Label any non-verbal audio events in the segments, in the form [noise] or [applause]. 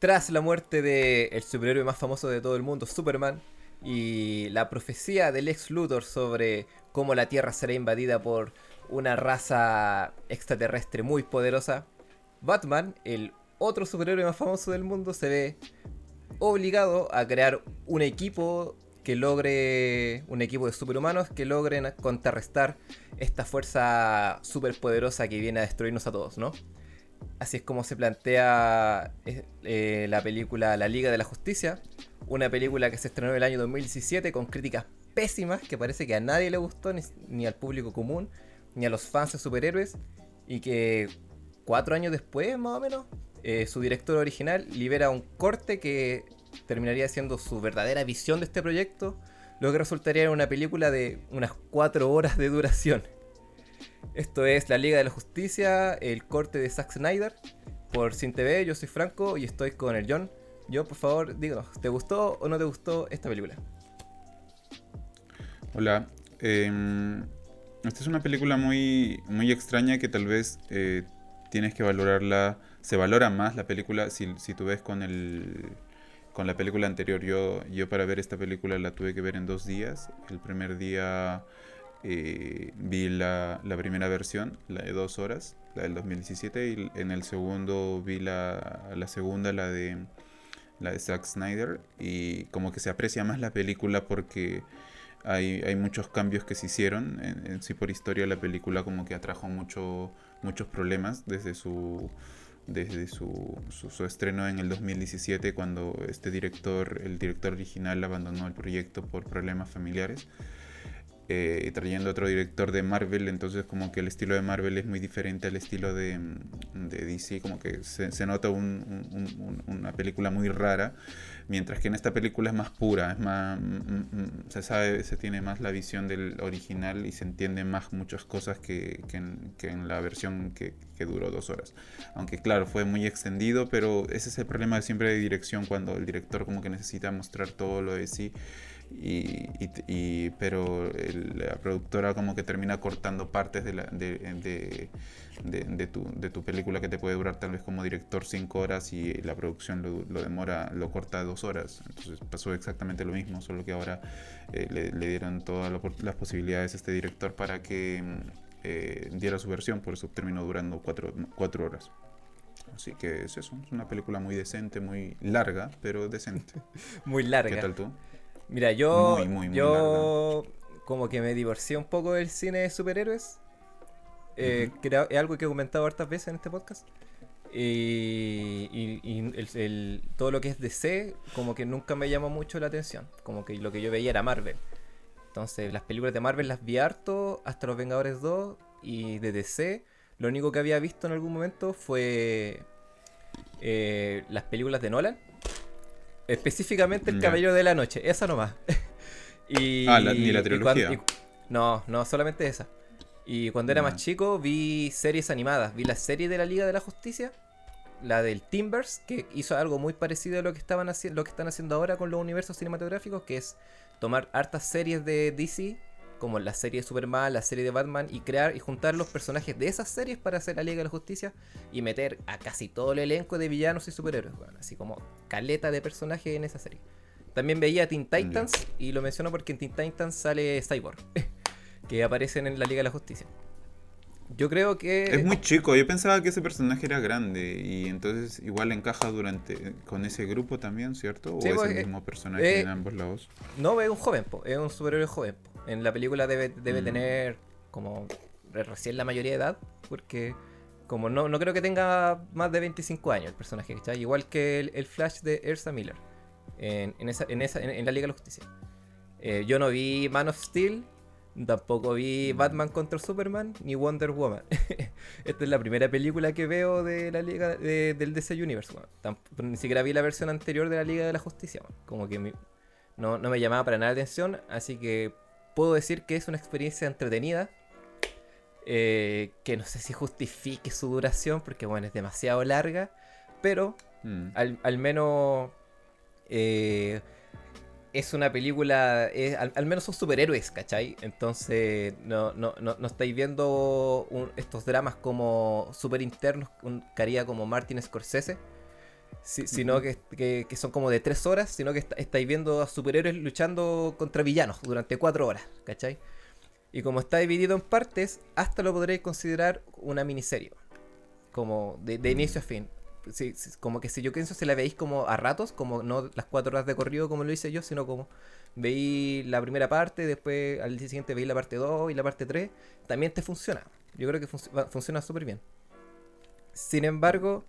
tras la muerte del superhéroe más famoso de todo el mundo, Superman, y la profecía del ex Luthor sobre cómo la Tierra será invadida por una raza extraterrestre muy poderosa, Batman, el otro superhéroe más famoso del mundo, se ve obligado a crear un equipo que logre, un equipo de superhumanos que logren contrarrestar esta fuerza superpoderosa que viene a destruirnos a todos, ¿no? Así es como se plantea eh, eh, la película La Liga de la Justicia, una película que se estrenó en el año 2017 con críticas pésimas que parece que a nadie le gustó, ni, al público común, ni a los fans de superhéroes, y que cuatro años después, más o menos, eh, su director original libera un corte que terminaría siendo su verdadera visión de este proyecto, lo que resultaría en una película de unas cuatro horas de duración. Esto es La Liga de la Justicia, el corte de Zack Snyder por Sin TV. Yo soy Franco y estoy con el John. Yo, por favor, díganos, ¿te gustó o no te gustó esta película? Hola. Em, esta es una película muy, muy extraña que tal vez eh, tienes que valorarla. Se valora más la película si, si tú ves con el con la película anterior. Yo, yo para ver esta película la tuve que ver en dos días. El primer día eh, vi la, primera versión, la de dos horas, la del 2017, y en el segundo vi la, segunda, la de, la de Zack Snyder, y como que se aprecia más la película porque hay, hay muchos cambios que se hicieron. En, sí por historia la película como que atrajo mucho, muchos problemas desde su desde su, su, estreno en el 2017 cuando este director, el director original abandonó el proyecto por problemas familiares eh, trayendo otro director de Marvel, entonces como que el estilo de Marvel es muy diferente al estilo de, de DC, como que se, nota una película muy rara, mientras que en esta película es más pura, es más, se sabe, se tiene más la visión del original y se entiende más muchas cosas que, que, en, la versión que, que, duró dos horas. Aunque claro, fue muy extendido, pero ese es el problema siempre de dirección, cuando el director como que necesita mostrar todo lo de sí y, pero la productora como que termina cortando partes de, la, de, de, tu, de, tu, película que te puede durar tal vez como director cinco horas y la producción lo, demora, lo corta dos horas. Entonces pasó exactamente lo mismo, solo que ahora eh, le, dieron todas las posibilidades a este director para que eh, diera su versión, por eso terminó durando cuatro, cuatro horas. Así que es eso, es una película muy decente, muy larga, pero decente. [laughs] muy larga. ¿Qué tal tú? Mira, yo, yo como que me divorcié un poco del cine de superhéroes. Eh, es algo que he comentado hartas veces en este podcast. Y, el, todo lo que es DC, como que nunca me llamó mucho la atención. Como que lo que yo veía era Marvel. Entonces, las películas de Marvel las vi harto hasta Los Vengadores 2. Y de DC, lo único que había visto en algún momento fue eh, las películas de Nolan Específicamente El Caballero de la Noche, esa nomás. [laughs] y, ah, ni la trilogía. no, no, solamente esa. Y cuando era más chico vi series animadas. Vi la serie de la Liga de la Justicia, la del Timbers, que hizo algo muy parecido a lo que, estaban lo que están haciendo ahora con los universos cinematográficos, que es tomar hartas series de DC como la serie de Superman, la serie de Batman, y crear y juntar los personajes de esas series para hacer la Liga de la Justicia y meter a casi todo el elenco de villanos y superhéroes, así como caleta de personajes en esa serie. También veía Teen Titans, y lo menciono porque en Teen Titans sale Cyborg, [laughs] que aparecen en la Liga de la Justicia. Yo creo que. Es muy chico. Yo pensaba que ese personaje era grande. Y entonces igual encaja durante con ese grupo también, ¿cierto? ¿O es pues, el eh, mismo personaje eh, en ambos lados? No, es un joven, es un superhéroe joven. En la película debe, debe mm. tener como recién la mayoría de edad, porque como no, no creo que tenga más de 25 años el personaje, ¿cachai? Igual que el, Flash de Ersa Miller en, en, esa, en, esa, en, la Liga de la Justicia. Eh, yo no vi Man of Steel, tampoco vi mm. Batman contra Superman, ni Wonder Woman. [laughs] Esta es la primera película que veo de la Liga del DC Universe. ni siquiera vi la versión anterior de la Liga de la Justicia. Como que no, no me llamaba para nada la atención, así que puedo decir que es una experiencia entretenida. Eh, que no sé si justifique su duración, porque bueno, es demasiado larga. Pero mm. al, menos eh, es una película. al, menos son superhéroes, ¿cachai? Entonces no, no, no, estáis viendo estos dramas como super internos que haría como Martin Scorsese. sino que, que, son como de tres horas, sino que estáis viendo a superhéroes luchando contra villanos durante cuatro horas, ¿cachai? Y como está dividido en partes, hasta lo podréis considerar una miniserie, como de, de inicio a fin. Como que si yo pienso, si la veis como a ratos, como no las cuatro horas de corrido como lo hice yo, sino como veis la primera parte, después al día siguiente veis la parte 2 y la parte 3, también te funciona. Yo creo que funciona súper bien. Sin embargo,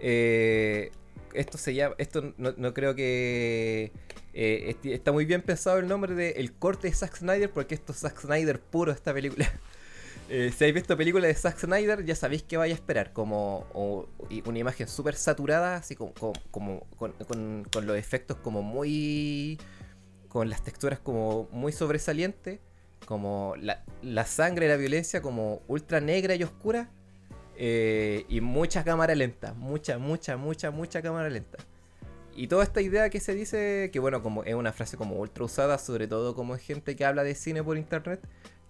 eh, esto se llama, esto no, creo que eh, está muy bien pensado el nombre de el corte de Zack Snyder porque esto es Zack Snyder puro esta película. [laughs] Eh, si habéis visto películas de Zack Snyder ya sabéis que vaya a esperar como una imagen súper saturada así como, como con, los efectos como muy con las texturas como muy sobresalientes como la, sangre y la violencia como ultra negra y oscura eh, y mucha cámara lenta, mucha, mucha, mucha, mucha cámara lenta. Y toda esta idea que se dice, que bueno, como es una frase como ultra usada, sobre todo como gente que habla de cine por internet,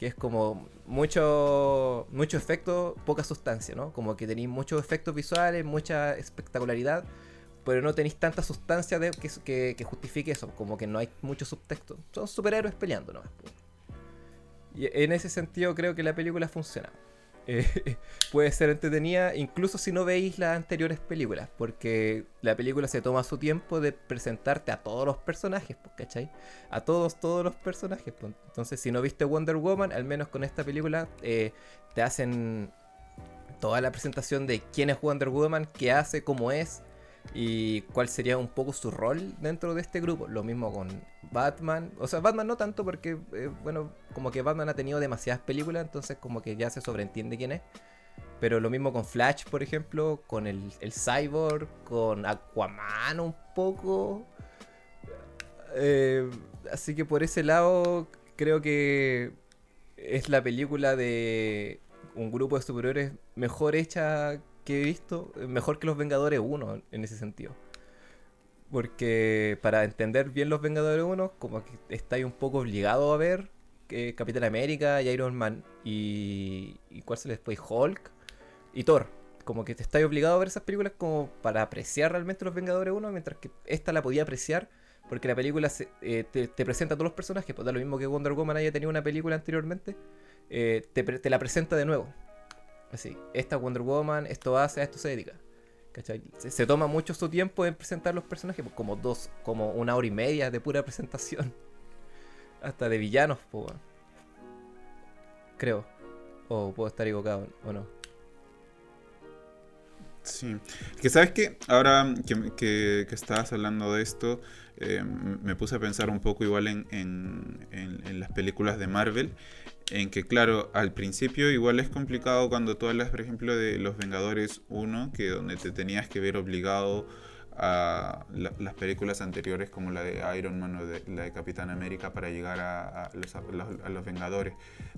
es como mucho, mucho efecto, poca sustancia, ¿no? Como que tenéis muchos efectos visuales, mucha espectacularidad, pero no tenéis tanta sustancia de, que, que, justifique eso, como que no hay mucho subtexto. Son superhéroes peleando, ¿no? Y en ese sentido creo que la película funciona. Eh, [laughs] puede ser entretenida incluso si no veis las anteriores películas, porque la película se toma su tiempo de presentarte a todos los personajes, ¿cachai? A todos, todos los personajes. Entonces, si no viste Wonder Woman, al menos con esta película, eh, te hacen toda la presentación de quién es Wonder Woman, qué hace, cómo es, y cuál sería un poco su rol dentro de este grupo. Lo mismo con Batman, o sea, Batman no tanto porque, eh, bueno, como que Batman ha tenido demasiadas películas, entonces como que ya se sobreentiende quién es. Pero lo mismo con Flash, por ejemplo, con el, Cyborg, con Aquaman un poco. Eh, así que por ese lado creo que es la película de un grupo de superhéroes mejor hecha que he visto, mejor que los Vengadores 1 en ese sentido. Porque para entender bien los Vengadores 1, como que estáis un poco obligado a ver que Capitán América y Iron Man y, y cuál se les después Hulk y Thor. Como que te estáis obligado a ver esas películas como para apreciar realmente los Vengadores 1, mientras que esta la podía apreciar porque la película eh, te, presenta a todos los personajes, pues da lo mismo que Wonder Woman haya tenido una película anteriormente, eh, te, te, la presenta de nuevo. Así, esta Wonder Woman, esto hace, a esto se dedica. ¿Cachai? Se, toma mucho su tiempo en presentar los personajes, pues, como dos, como una hora y media de pura presentación. [laughs] Hasta de villanos, pues, creo. O puedo estar equivocado, o no. Sí. Que sabes que ahora que, estabas hablando de esto, eh, me puse a pensar un poco igual en, en, las películas de Marvel en que claro, al principio igual es complicado cuando tú hablas, por ejemplo, de Los Vengadores 1, que donde te tenías que ver obligado a las películas anteriores como la de Iron Man o la de Capitán América para llegar a, los, Vengadores.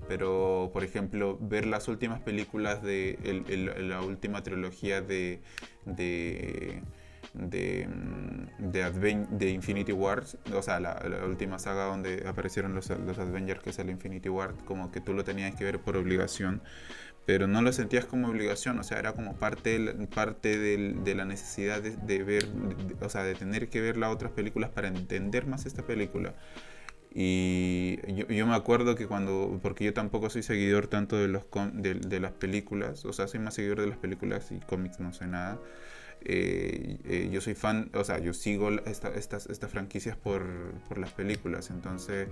Pero, por ejemplo, ver las últimas películas de la última trilogía de de, mm, de, de Infinity Wars, o sea, la, última saga donde aparecieron los, los Avengers, que es el Infinity War, como que tú lo tenías que ver por obligación, pero no lo sentías como obligación, o sea, era como parte, parte de la necesidad de, ver, o sea, de tener que ver las otras películas para entender más esta película. Y yo, yo, me acuerdo que cuando, porque yo tampoco soy seguidor tanto de, los de, de las películas, o sea, soy más seguidor de las películas y cómics, no sé nada. Eh, eh, yo soy fan, o sea, yo sigo estas, franquicias por, por, las películas, entonces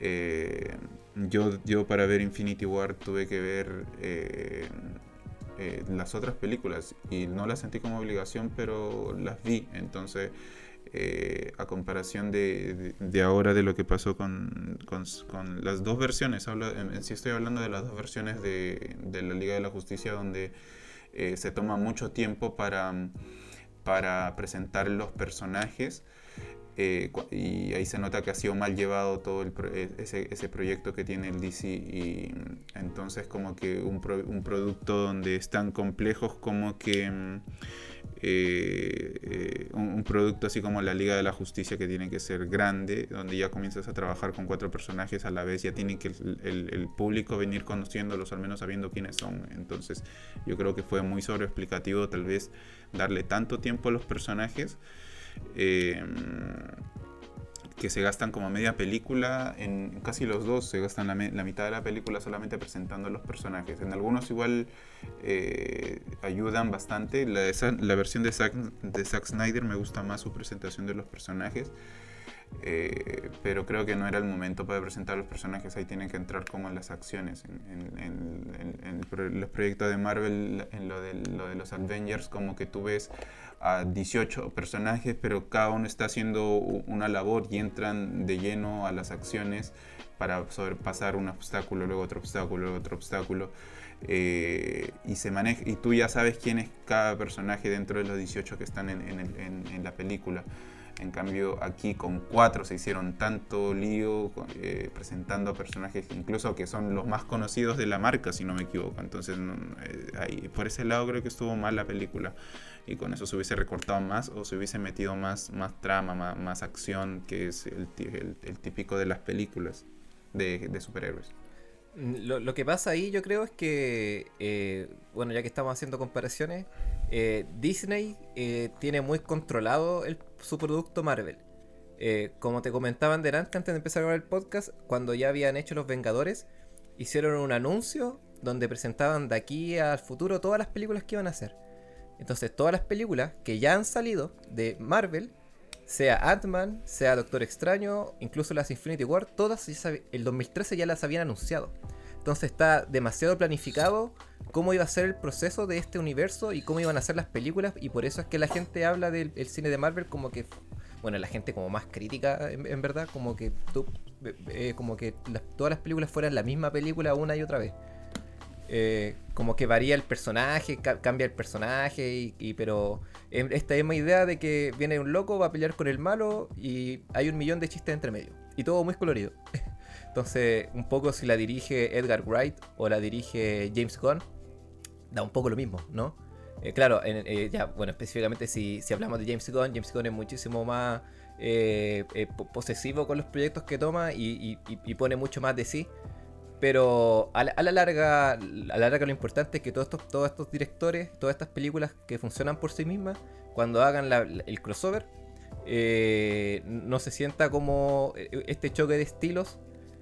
eh, yo, yo para ver Infinity War tuve que ver las otras películas y no las sentí como obligación, pero las vi, entonces a comparación de, de, ahora de lo que pasó con, con, las dos versiones, hablo, sí estoy hablando de las dos versiones de, de la Liga de la Justicia donde eh, se toma mucho tiempo para, para presentar los personajes. Eh, y ahí se nota que ha sido mal llevado todo el e, ese, ese, proyecto que tiene el DC y entonces como que un, un producto donde es tan complejos como que eh, eh, un, producto así como la Liga de la Justicia que tiene que ser grande, donde ya comienzas a trabajar con cuatro personajes a la vez, ya tiene que el, público venir conociéndolos, al menos sabiendo quiénes son. Entonces yo creo que fue muy sobreexplicativo tal vez darle tanto tiempo a los personajes. Eh, que se gastan como media película, en casi los dos se gastan la, mitad de la película solamente presentando los personajes. En algunos igual eh, ayudan bastante. La, la versión de Zack, de Zack Snyder me gusta más su presentación de los personajes. Eh, pero creo que no era el momento para presentar a los personajes, ahí tienen que entrar como en las acciones, en, los proyectos de Marvel, en lo de, lo de los Avengers, como que tú ves a 18 personajes, pero cada uno está haciendo una labor y entran de lleno a las acciones para sobrepasar un obstáculo, luego otro obstáculo, luego otro obstáculo. Eh, y se maneja y tú ya sabes quién es cada personaje dentro de los 18 que están en, en la película. En cambio, aquí con cuatro se hicieron tanto lío eh, presentando a personajes incluso que son los más conocidos de la marca, si no me equivoco. Entonces, eh, ahí, por ese lado creo que estuvo mal la película. Y con eso se hubiese recortado más o se hubiese metido más, más trama, más, acción, que es el, típico de las películas de superhéroes. Lo, que pasa ahí yo creo es que, eh, bueno, ya que estamos haciendo comparaciones, eh, Disney eh, tiene muy controlado el, su producto Marvel. como te comentaban delante antes de empezar a grabar el podcast, cuando ya habían hecho Los Vengadores, hicieron un anuncio donde presentaban de aquí al futuro todas las películas que iban a hacer. Entonces todas las películas que ya han salido de Marvel, sea Ant-Man, sea Doctor Extraño, incluso las Infinity War, todas el 2013 ya las habían anunciado. Entonces está demasiado planificado cómo iba a ser el proceso de este universo y cómo iban a ser las películas y por eso es que la gente habla del cine de Marvel como que bueno la gente como más crítica en, verdad como que tú, eh, como que todas las películas fueran la misma película una y otra vez eh, como que varía el personaje, cambia el personaje, y, pero esta misma idea de que viene un loco, va a pelear con el malo y hay un millón de chistes entre medio. Y todo muy colorido. [laughs] Entonces, un poco si la dirige Edgar Wright o la dirige James Gunn, da un poco lo mismo, ¿no? Eh, claro, eh, ya, bueno, específicamente si, si, hablamos de James Gunn, James Gunn es muchísimo más posesivo con los proyectos que toma y, pone mucho más de sí. Pero a la, larga, a la larga lo importante es que todos estos, directores, todas estas películas que funcionan por sí mismas, cuando hagan el crossover, eh, no se sienta como eh, este choque de estilos,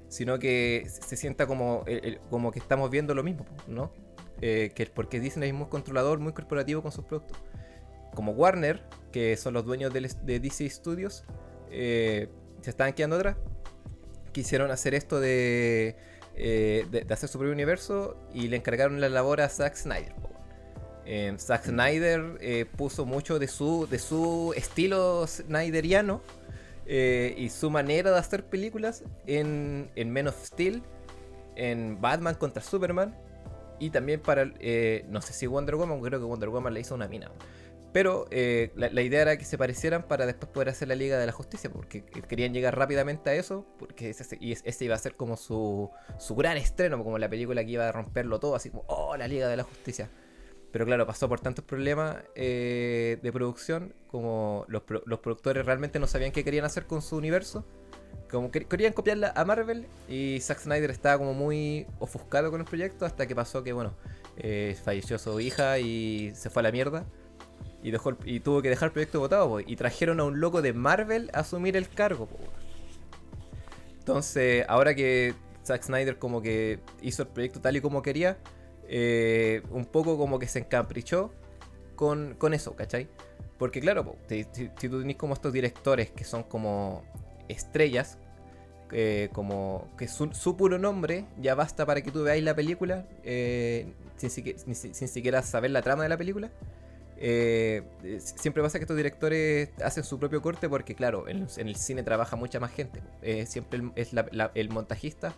sino que se sienta como, que estamos viendo lo mismo, ¿no? Eh, que porque Disney es muy controlador, muy corporativo con sus productos. Como Warner, que son los dueños de, de DC Studios, se estaban quedando atrás. Quisieron hacer esto de eh, de, hacer su propio universo y le encargaron la labor a Zack Snyder. Eh, Zack Snyder eh, puso mucho de su, de su estilo snyderiano y su manera de hacer películas en, en Men of Steel, en Batman contra Superman y también para, no sé si Wonder Woman, creo que Wonder Woman le hizo una mina. Pero eh, la, idea era que se parecieran para después poder hacer la Liga de la Justicia, porque querían llegar rápidamente a eso, porque ese, y ese iba a ser como su, su gran estreno, como la película que iba a romperlo todo, así como, oh, la Liga de la Justicia. Pero claro, pasó por tantos problemas eh, de producción, como los, los, productores realmente no sabían qué querían hacer con su universo, como que, querían copiarla a Marvel, y Zack Snyder estaba como muy ofuscado con el proyecto, hasta que pasó que, bueno, eh, falleció su hija y se fue a la mierda y, dejó y tuvo que dejar el proyecto votado, y trajeron a un loco de Marvel a asumir el cargo. Entonces, ahora que Zack Snyder como que hizo el proyecto tal y como quería, eh, un poco como que se encaprichó con, con eso, ¿cachai? Porque claro, si, tú tenés como estos directores que son como estrellas, eh, como que su, su, puro nombre ya basta para que tú veáis la película eh, sin, sin, siquiera saber la trama de la película. Eh, siempre pasa que estos directores hacen su propio corte porque, claro, en, el cine trabaja mucha más gente. Eh, siempre es el montajista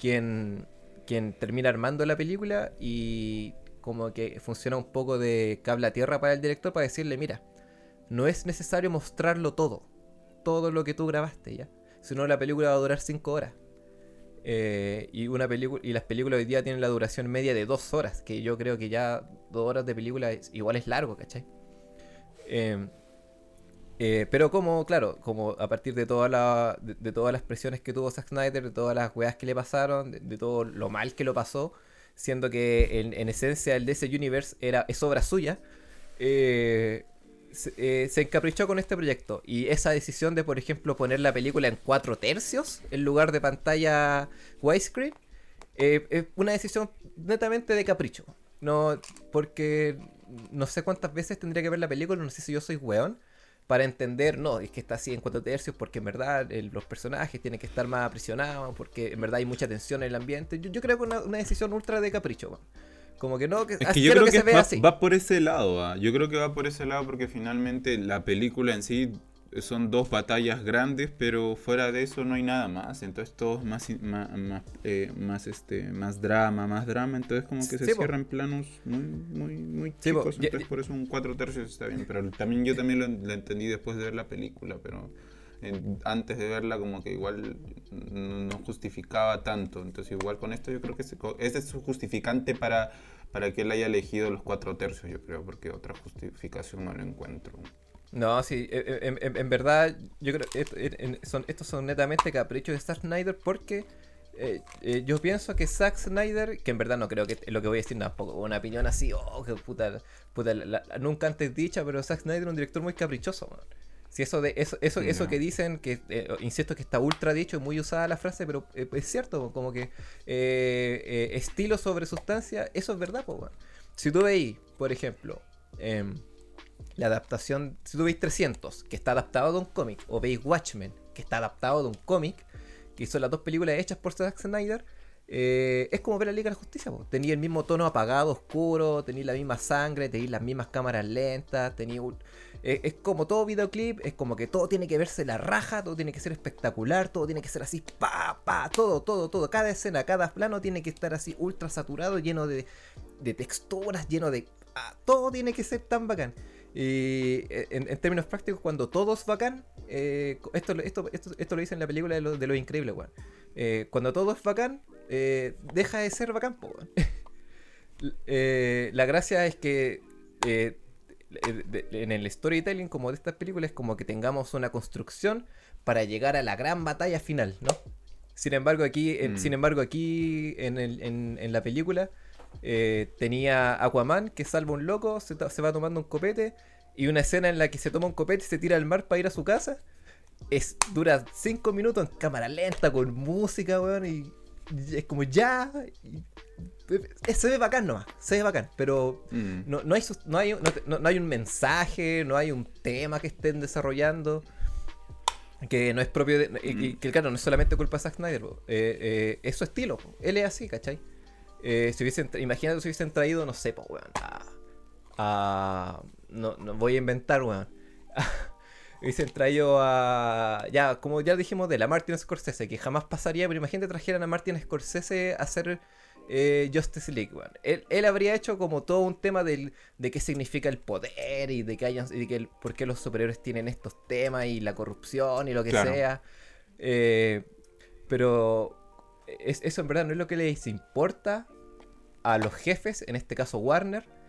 quien, quien termina armando la película y como que funciona un poco de cable a tierra para el director para decirle, mira, no es necesario mostrarlo todo, todo lo que tú grabaste ya, sino la película va a durar 5 horas. Eh, y una y las películas hoy día tienen la duración media de dos horas, que yo creo que ya dos horas de película igual es largo, ¿cachai? Em, eh, pero como, claro, como a partir de, toda la, de, todas las presiones que tuvo Zack Snyder, de todas las weas que le pasaron, de, todo lo mal que lo pasó, siendo que en, esencia el DC Universe era, es obra suya, eh, eh, se, encaprichó con este proyecto. Y esa decisión de, por ejemplo, poner la película en cuatro tercios en lugar de pantalla widescreen, es una decisión netamente de capricho. No, porque no sé cuántas veces tendría que ver la película, no sé si yo soy weón para entender, no, es que está así en cuatro tercios porque en verdad los personajes tienen que estar más aprisionados, porque en verdad hay mucha tensión en el ambiente. Yo, creo que una, una decisión ultra de capricho, Como que no, que, es que yo creo que, se va, así. va, por ese lado, ¿ah? yo creo que va por ese lado porque finalmente la película en sí son dos batallas grandes, pero fuera de eso no hay nada más. Entonces todo es más, más, eh, más, este, más drama, más drama. Entonces como que se cierran planos muy, muy, muy chicos. entonces por eso un cuatro tercios está bien. Pero también yo también lo, entendí después de ver la película, pero antes de verla como que igual no justificaba tanto. Entonces igual con esto yo creo que ese es su justificante para, para que él haya elegido los cuatro tercios, yo creo, porque otra justificación no lo encuentro. No, sí, e, e, en, verdad yo creo que son, estos son netamente caprichos de Zack Snyder porque eh, eh, yo pienso que Zack Snyder, que en verdad no creo que lo que voy a decir tampoco, una opinión así, oh, que puta, puta nunca antes dicha, pero Zack Snyder es un director muy caprichoso, Si eso de eso eso, eso que dicen, que eh, insisto que está ultra dicho, muy usada la frase, pero es cierto, como que estilo sobre sustancia, eso es verdad, pues, Si tú veis, por ejemplo, em, la adaptación, si tú veis 300, que está adaptado de un cómic, o veis Watchmen, que está adaptado de un cómic, que son las dos películas hechas por Zack Snyder, eh, es como ver la Liga de la Justicia. Tenía el mismo tono apagado, oscuro, tenía la misma sangre, tenía las mismas cámaras lentas, tenía eh, es como todo videoclip, es como que todo tiene que verse la raja, todo tiene que ser espectacular, todo tiene que ser así, pa, pa, todo, todo, todo. Cada escena, cada plano tiene que estar así ultra saturado, lleno de, de texturas, lleno de... Ah, todo tiene que ser tan bacán. Y eh, en, términos prácticos, cuando todo es bacán, eh, esto, esto, esto, lo dice en la película de lo, de lo increíble, weón. Cuando todo es bacán, deja de ser bacán, weón. [laughs] la gracia es que en el storytelling como de estas películas es como que tengamos una construcción para llegar a la gran batalla final, ¿no? Sin embargo, aquí, mm. sin embargo, aquí en, el, en, en la película eh, tenía Aquaman que salva un loco, se, va tomando un copete. Y una escena en la que se toma un copete y se tira al mar para ir a su casa. Es, dura 5 minutos en cámara lenta, con música, weón. Y, es como ya. se ve bacán nomás, se ve bacán. Pero mm. no, no, hay, no, hay, no, hay un mensaje, no hay un tema que estén desarrollando que no es propio de. Mm. que claro, no es solamente culpa de Zack Snyder, eh, eh, es su estilo. Él es así, ¿cachai? Eh, si hubiesen, imagínate si hubiesen traído, no sé, pues, weón. A, no, no, voy a inventar, weón. [laughs] hubiesen traído a. Ya, como ya dijimos, de la Martin Scorsese, que jamás pasaría, pero imagínate trajeran a Martin Scorsese a hacer eh, Justice League, weón. Él, habría hecho como todo un tema del, de qué significa el poder y de que hayan, y que por qué los superiores tienen estos temas y la corrupción y lo que sea. Eh, pero eso en verdad no es lo que les importa a los jefes, en este caso Warner.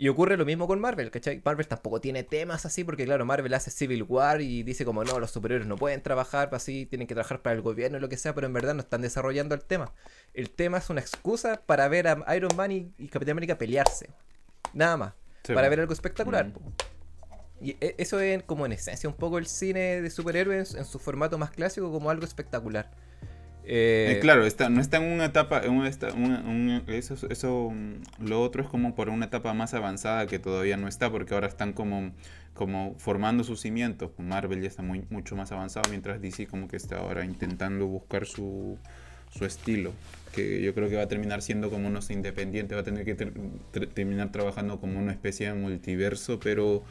Y ocurre lo mismo con Marvel, ¿cachai? Marvel tampoco tiene temas así, porque claro, Marvel hace Civil War y dice como no, los superiores no pueden trabajar así, tienen que trabajar para el gobierno o lo que sea, pero en verdad no están desarrollando el tema. El tema es una excusa para ver a Iron Man y, Capitán América pelearse. Nada más. para ver algo espectacular. Mm. Y e, eso es como en esencia un poco el cine de superhéroes en su formato más clásico como algo espectacular. Eh, eh, claro, está, no está en una etapa, en eso, eso, mm, lo otro es como por una etapa más avanzada que todavía no está, porque ahora están como, como formando sus cimientos. Marvel ya está muy, mucho más avanzado, mientras DC como que está ahora intentando buscar su, su estilo, que yo creo que va a terminar siendo como unos independientes, va a tener que terminar trabajando como una especie de multiverso, pero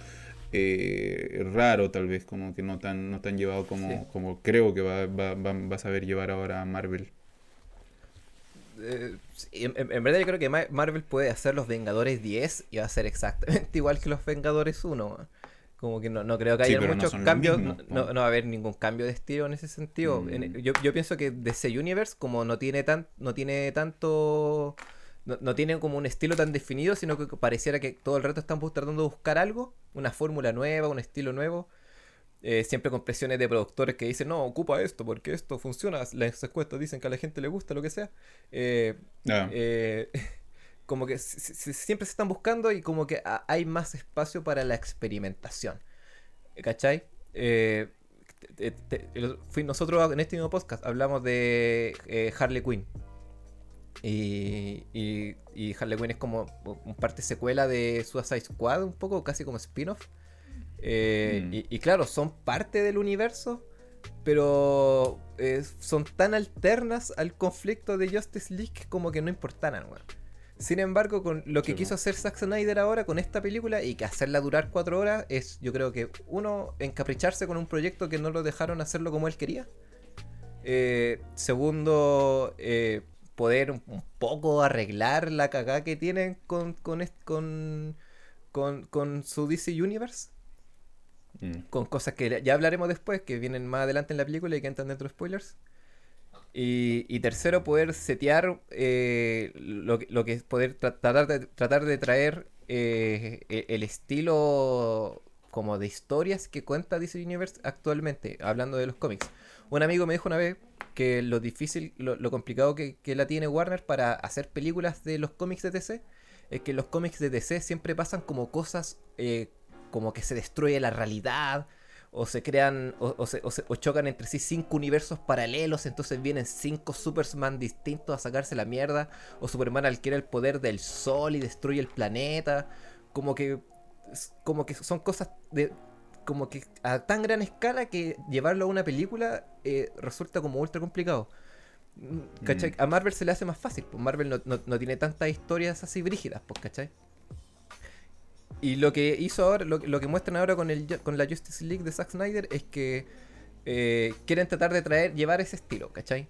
eh, raro tal vez, como que no tan, no tan llevado como, como creo que va, va, va, a saber llevar ahora a Marvel. Eh, en, verdad yo creo que Marvel puede hacer los Vengadores 10 y va a ser exactamente [laughs] igual que los Vengadores 1. Como que no, no creo que haya muchos cambios, no, no, va a haber ningún cambio de estilo en ese sentido. Mm. yo, yo pienso que DC Universe, como no tiene tan, no tiene tanto no, tienen como un estilo tan definido, sino que pareciera que todo el rato están tratando de buscar algo, una fórmula nueva, un estilo nuevo. Eh, siempre con presiones de productores que dicen, no, ocupa esto, porque esto funciona, las encuestas dicen que a la gente le gusta, lo que sea. Eh, eh, [laughs] como que siempre se están buscando y como que hay más espacio para la experimentación. ¿Cachai? nosotros en este mismo podcast hablamos de Harley Quinn. Y, y, Harley Quinn es como un parte secuela de Suicide Squad, un poco casi como spin-off. Eh, mm. y, claro, son parte del universo, pero eh, son tan alternas al conflicto de Justice League como que no importaran, Sin embargo, con lo que quiso hacer Zack Snyder ahora con esta película y que hacerla durar cuatro horas es, yo creo que, uno, encapricharse con un proyecto que no lo dejaron hacerlo como él quería. Eh, segundo, poder un, poco arreglar la cagada que tienen con, con, con, con, su DC Universe. Mm. Con cosas que ya hablaremos después, que vienen más adelante en la película y que entran dentro de spoilers. Y, tercero, poder setear eh, lo, lo, que es poder tratar, de, tratar de traer eh, e, el estilo como de historias que cuenta DC Universe actualmente, hablando de los cómics. Un amigo me dijo una vez que lo difícil, lo, complicado que, la tiene Warner para hacer películas de los cómics de DC es que los cómics de DC siempre pasan como cosas eh, como que se destruye la realidad o se crean o, se, o, chocan entre sí cinco universos paralelos, entonces vienen cinco Superman distintos a sacarse la mierda, o Superman adquiere el poder del sol y destruye el planeta, como que como que son cosas de como que a tan gran escala que llevarlo a una película eh, resulta como ultra complicado. Mm, ¿Cachai? Mm. A Marvel se le hace más fácil, pues Marvel no, tiene tantas historias así brígidas, pues, ¿cachai? Y lo que hizo ahora, lo, que muestran ahora con, el, con la Justice League de Zack Snyder es que eh, quieren tratar de traer, llevar ese estilo, ¿cachai?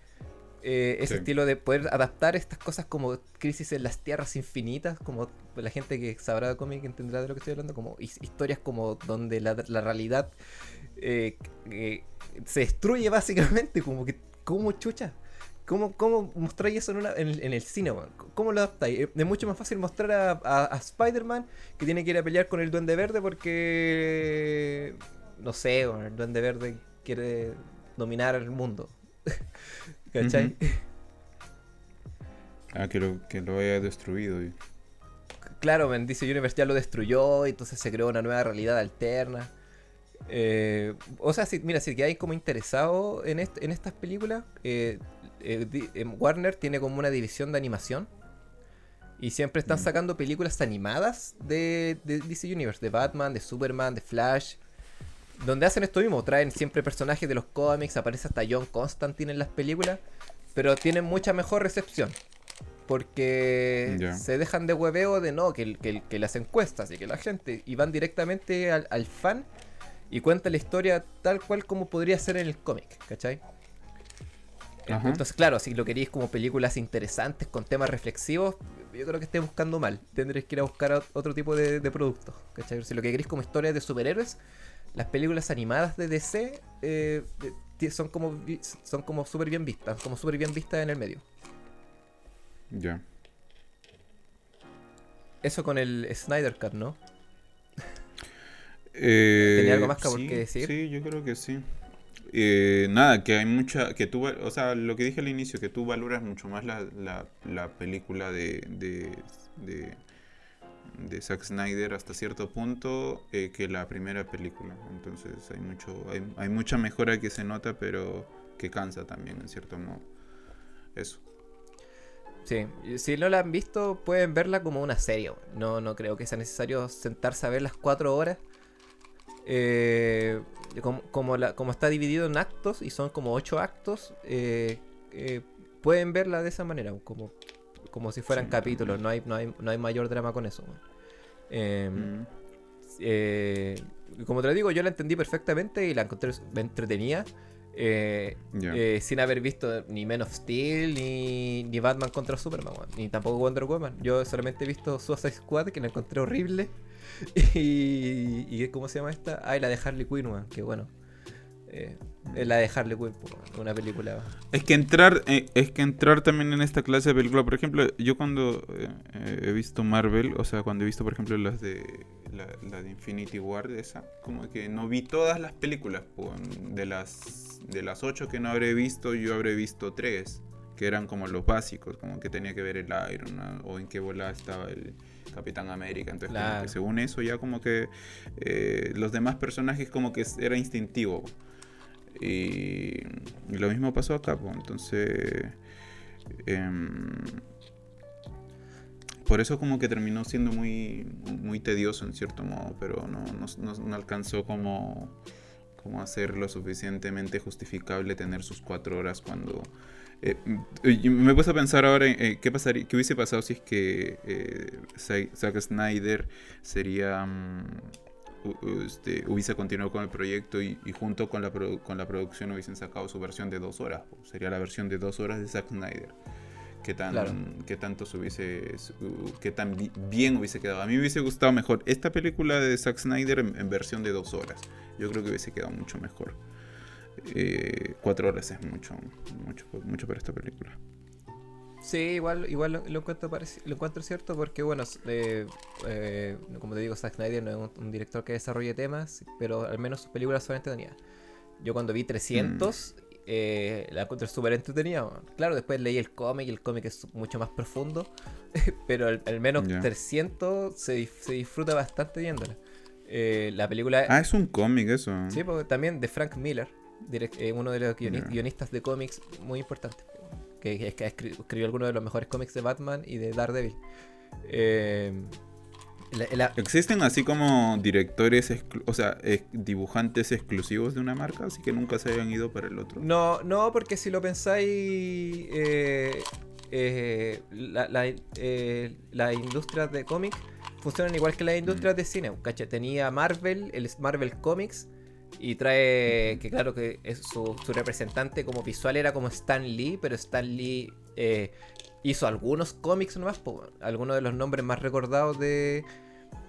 Eh, ese estilo de poder adaptar estas cosas como Crisis en las Tierras Infinitas, como la gente que sabrá de cómic entenderá de lo que estoy hablando, como historias como donde la, realidad eh, eh, se destruye básicamente, como que, como chucha. ¿Cómo, cómo mostráis eso en, el cine, ¿Cómo lo adaptáis? Es mucho más fácil mostrar a, Spider-Man que tiene que ir a pelear con el Duende Verde porque. No sé, el Duende Verde quiere dominar el mundo. [laughs] ¿Cachai? Ah, que lo, que lo haya destruido. Claro, DC Universe ya lo destruyó, y entonces se creó una nueva realidad alterna. Eh, o sea, si, mira, si que hay como interesado en, en estas películas, eh, eh, Warner tiene como una división de animación. Y siempre están mm. sacando películas animadas de, de, DC Universe, de Batman, de Superman, de Flash. Donde hacen esto mismo, traen siempre personajes de los cómics, aparece hasta John Constantine en las películas, pero tienen mucha mejor recepción. Porque se dejan de hueveo de no, que, que, las encuestas y que la gente, y van directamente al, fan y cuentan la historia tal cual como podría ser en el cómic, ¿cachai? Entonces, claro, si lo queréis como películas interesantes con temas reflexivos, yo creo que esté buscando mal. Tendréis que ir a buscar otro tipo de, de productos. ¿cachai? Si lo que queréis como historias de superhéroes, las películas animadas de DC eh, son como son como súper bien vistas, como súper bien vistas en el medio. Ya. Eso con el Snyder Cut, ¿no? [laughs] Eh, ¿Tenía algo más que, decir? Sí, yo creo que sí. Eh, nada, que hay mucha, que tú, o sea, lo que dije al inicio, que tú valoras mucho más la, la, película de, de de Zack Snyder hasta cierto punto eh, que la primera película. Entonces hay mucho, hay, mucha mejora que se nota, pero que cansa también en cierto modo. Eso. Sí, si no la han visto, pueden verla como una serie. No, no creo que sea necesario sentarse a ver las cuatro horas. Eh, como, como, está dividido en actos y son como ocho actos, eh, pueden verla de esa manera, como como si fueran capítulos, no hay, no, hay, no hay mayor drama con eso. Em, mm. eh, como te lo digo, yo la entendí perfectamente y la encontré entretenida. Eh, eh, sin haber visto ni Men of Steel, ni, ni Batman contra Superman, ni tampoco Wonder Woman. Yo solamente he visto Suicide Squad, que la encontré horrible. [laughs] y, y ¿cómo se llama esta? Ah, la de Harley Quinn, que bueno. Eh, es la de Harley Quinn, una película. Es que entrar, eh, es que entrar también en esta clase de película, por ejemplo, yo cuando eh, he visto Marvel, o sea, cuando he visto, por ejemplo, las de la, de Infinity War, esa, como que no vi todas las películas, de las de las ocho que no habré visto, yo habré visto tres, que eran como los básicos, como que tenía que ver el Iron o en qué bola estaba el Capitán América, entonces según eso ya como que los demás personajes como que era instintivo. Y, lo mismo pasó acá, pues. Entonces. Em, por eso como que terminó siendo muy, muy tedioso en cierto modo, pero no, no, alcanzó como, como hacer lo suficientemente justificable tener sus cuatro horas cuando... Eh, me puesto a pensar ahora en qué, pasaría, qué hubiese pasado si es que eh, Zack Snyder sería... Mm, este, hubiese continuado con el proyecto y, junto con la, con la producción hubiesen sacado su versión de dos horas. Sería la versión de dos horas de Zack Snyder. Que, tan, que tanto se hubiese, que tan bien hubiese quedado. A mí me hubiese gustado mejor esta película de Zack Snyder en, versión de dos horas. Yo creo que hubiese quedado mucho mejor. Eh, cuatro horas es mucho, mucho, mucho para esta película. Sí, igual, igual lo, encuentro, lo encuentro cierto porque, bueno, eh, eh, como te digo, Zack Snyder no es un, director que desarrolle temas, pero al menos sus películas son entretenidas. Yo cuando vi 300, mm. eh, la encuentro súper entretenida. Claro, después leí el cómic y el cómic es mucho más profundo, [laughs] pero al, menos 300 se, se, disfruta bastante viéndola. la película... Ah, es un cómic eso. Sí, porque también de Frank Miller, uno de los guionistas de cómics muy importantes que, que escribió algunos de los mejores cómics de Batman y de Daredevil. Eh, ¿Existen así como directores, o sea, dibujantes exclusivos de una marca, así que nunca se hayan ido para el otro? No, no, porque si lo pensáis, eh, eh, la, la, industria de cómics funcionan igual que las industrias mm. de cine. Tenía Marvel, el Marvel Comics, y trae que claro que es su, representante como visual era como Stan Lee, pero Stan Lee eh, hizo algunos cómics nomás. algunos de los nombres más recordados de,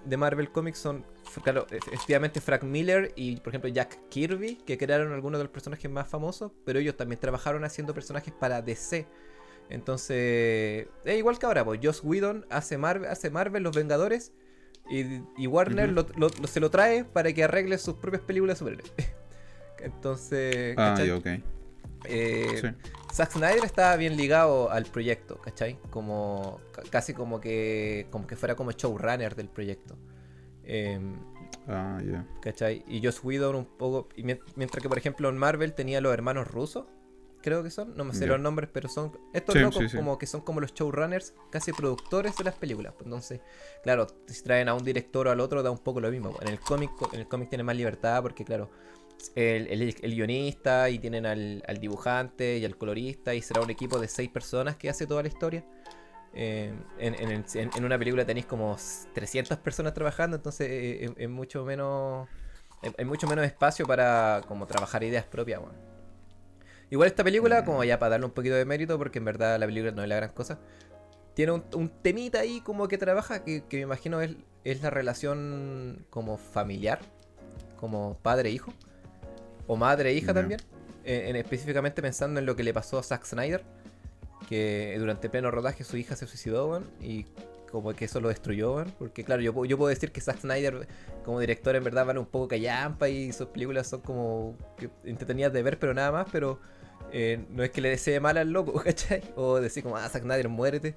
de Marvel Comics son, claro, efectivamente Frank Miller y por ejemplo Jack Kirby, que crearon algunos de los personajes más famosos, pero ellos también trabajaron haciendo personajes para DC. Entonces, es igual que ahora, pues Joss Whedon hace hace Marvel Los Vengadores y, Warner se lo trae para que arregle sus propias películas sobre él. [laughs] Entonces, ah, ok. Eh, Zack Snyder estaba bien ligado al proyecto, ¿cachai? Como casi como que como que fuera como showrunner del proyecto. Em, ah, ya. ¿Cachai? Y Joss Whedon un poco. mientras que, por ejemplo, en Marvel tenía los hermanos rusos creo que son, no me sé los nombres, pero son estos locos como que son como los showrunners, casi productores de las películas. Pues entonces, claro, si traen a un director o al otro da un poco lo mismo. En el cómic, en el cómic tiene más libertad porque claro, el, el, guionista y tienen al, dibujante y al colorista y será un equipo de seis personas que hace toda la historia. Eh, en, en, una película tenéis como 300 personas trabajando, entonces eh, eh, es, mucho menos hay mucho menos espacio para como trabajar ideas propias. Bueno. Igual esta película, como ya para darle un poquito de mérito, porque en verdad la película no es la gran cosa, tiene un, temita ahí como que trabaja, que, me imagino es, es, la relación como familiar, como padre-hijo, o madre-hija también, en, específicamente pensando en lo que le pasó a Zack Snyder, que durante pleno rodaje su hija se suicidó, y como que eso lo destruyó, porque claro, yo, yo puedo decir que Zack Snyder como director en verdad vale un poco callampa y sus películas son como entretenidas de ver, pero nada más, pero eh, no es que le desee mal al loco, [laughs] ¿cachai? O decir como, ah, Zack Snyder, muérete.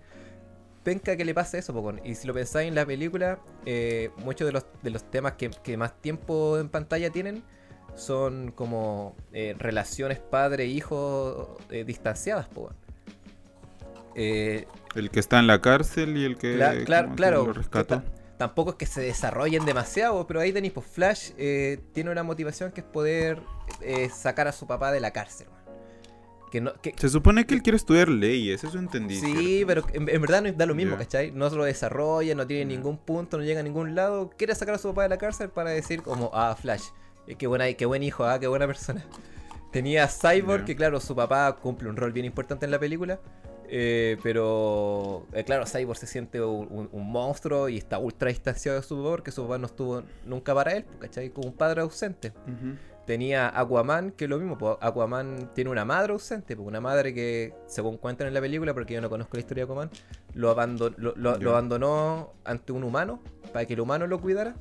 Penca que le pase eso, Pocón. Y si lo pensáis en la película, eh, muchos de los, de los temas que, más tiempo en pantalla tienen son como eh, relaciones padre-hijo distanciadas, Pocón. el que está en la cárcel y el que, claro, claro, lo rescató. Tampoco es que se desarrollen demasiado, pero ahí tenéis, pues Flash tiene una motivación que es poder sacar a su papá de la cárcel. Se supone que él quiere estudiar leyes, eso entendí. Sí, pero en, verdad no da lo mismo, ¿cachai? No se lo desarrolla, no tiene ningún punto, no llega a ningún lado. Quiere sacar a su papá de la cárcel para decir como, ah, Flash, eh, qué, buena, qué buen hijo, ah, qué buena persona. [laughs] Tenía Cyborg, que claro, su papá cumple un rol bien importante en la película. Eh, pero, eh, claro, Cyborg se siente un, monstruo y está ultra distanciado de su papá porque su papá no estuvo nunca para él, ¿cachai? Como un padre ausente. Tenía Aquaman, que es lo mismo, pues, Aquaman tiene una madre ausente, pues, una madre que, según cuentan en la película, porque yo no conozco la historia de Aquaman, lo, abandonó, lo, abandonó ante un humano para que el humano lo cuidara.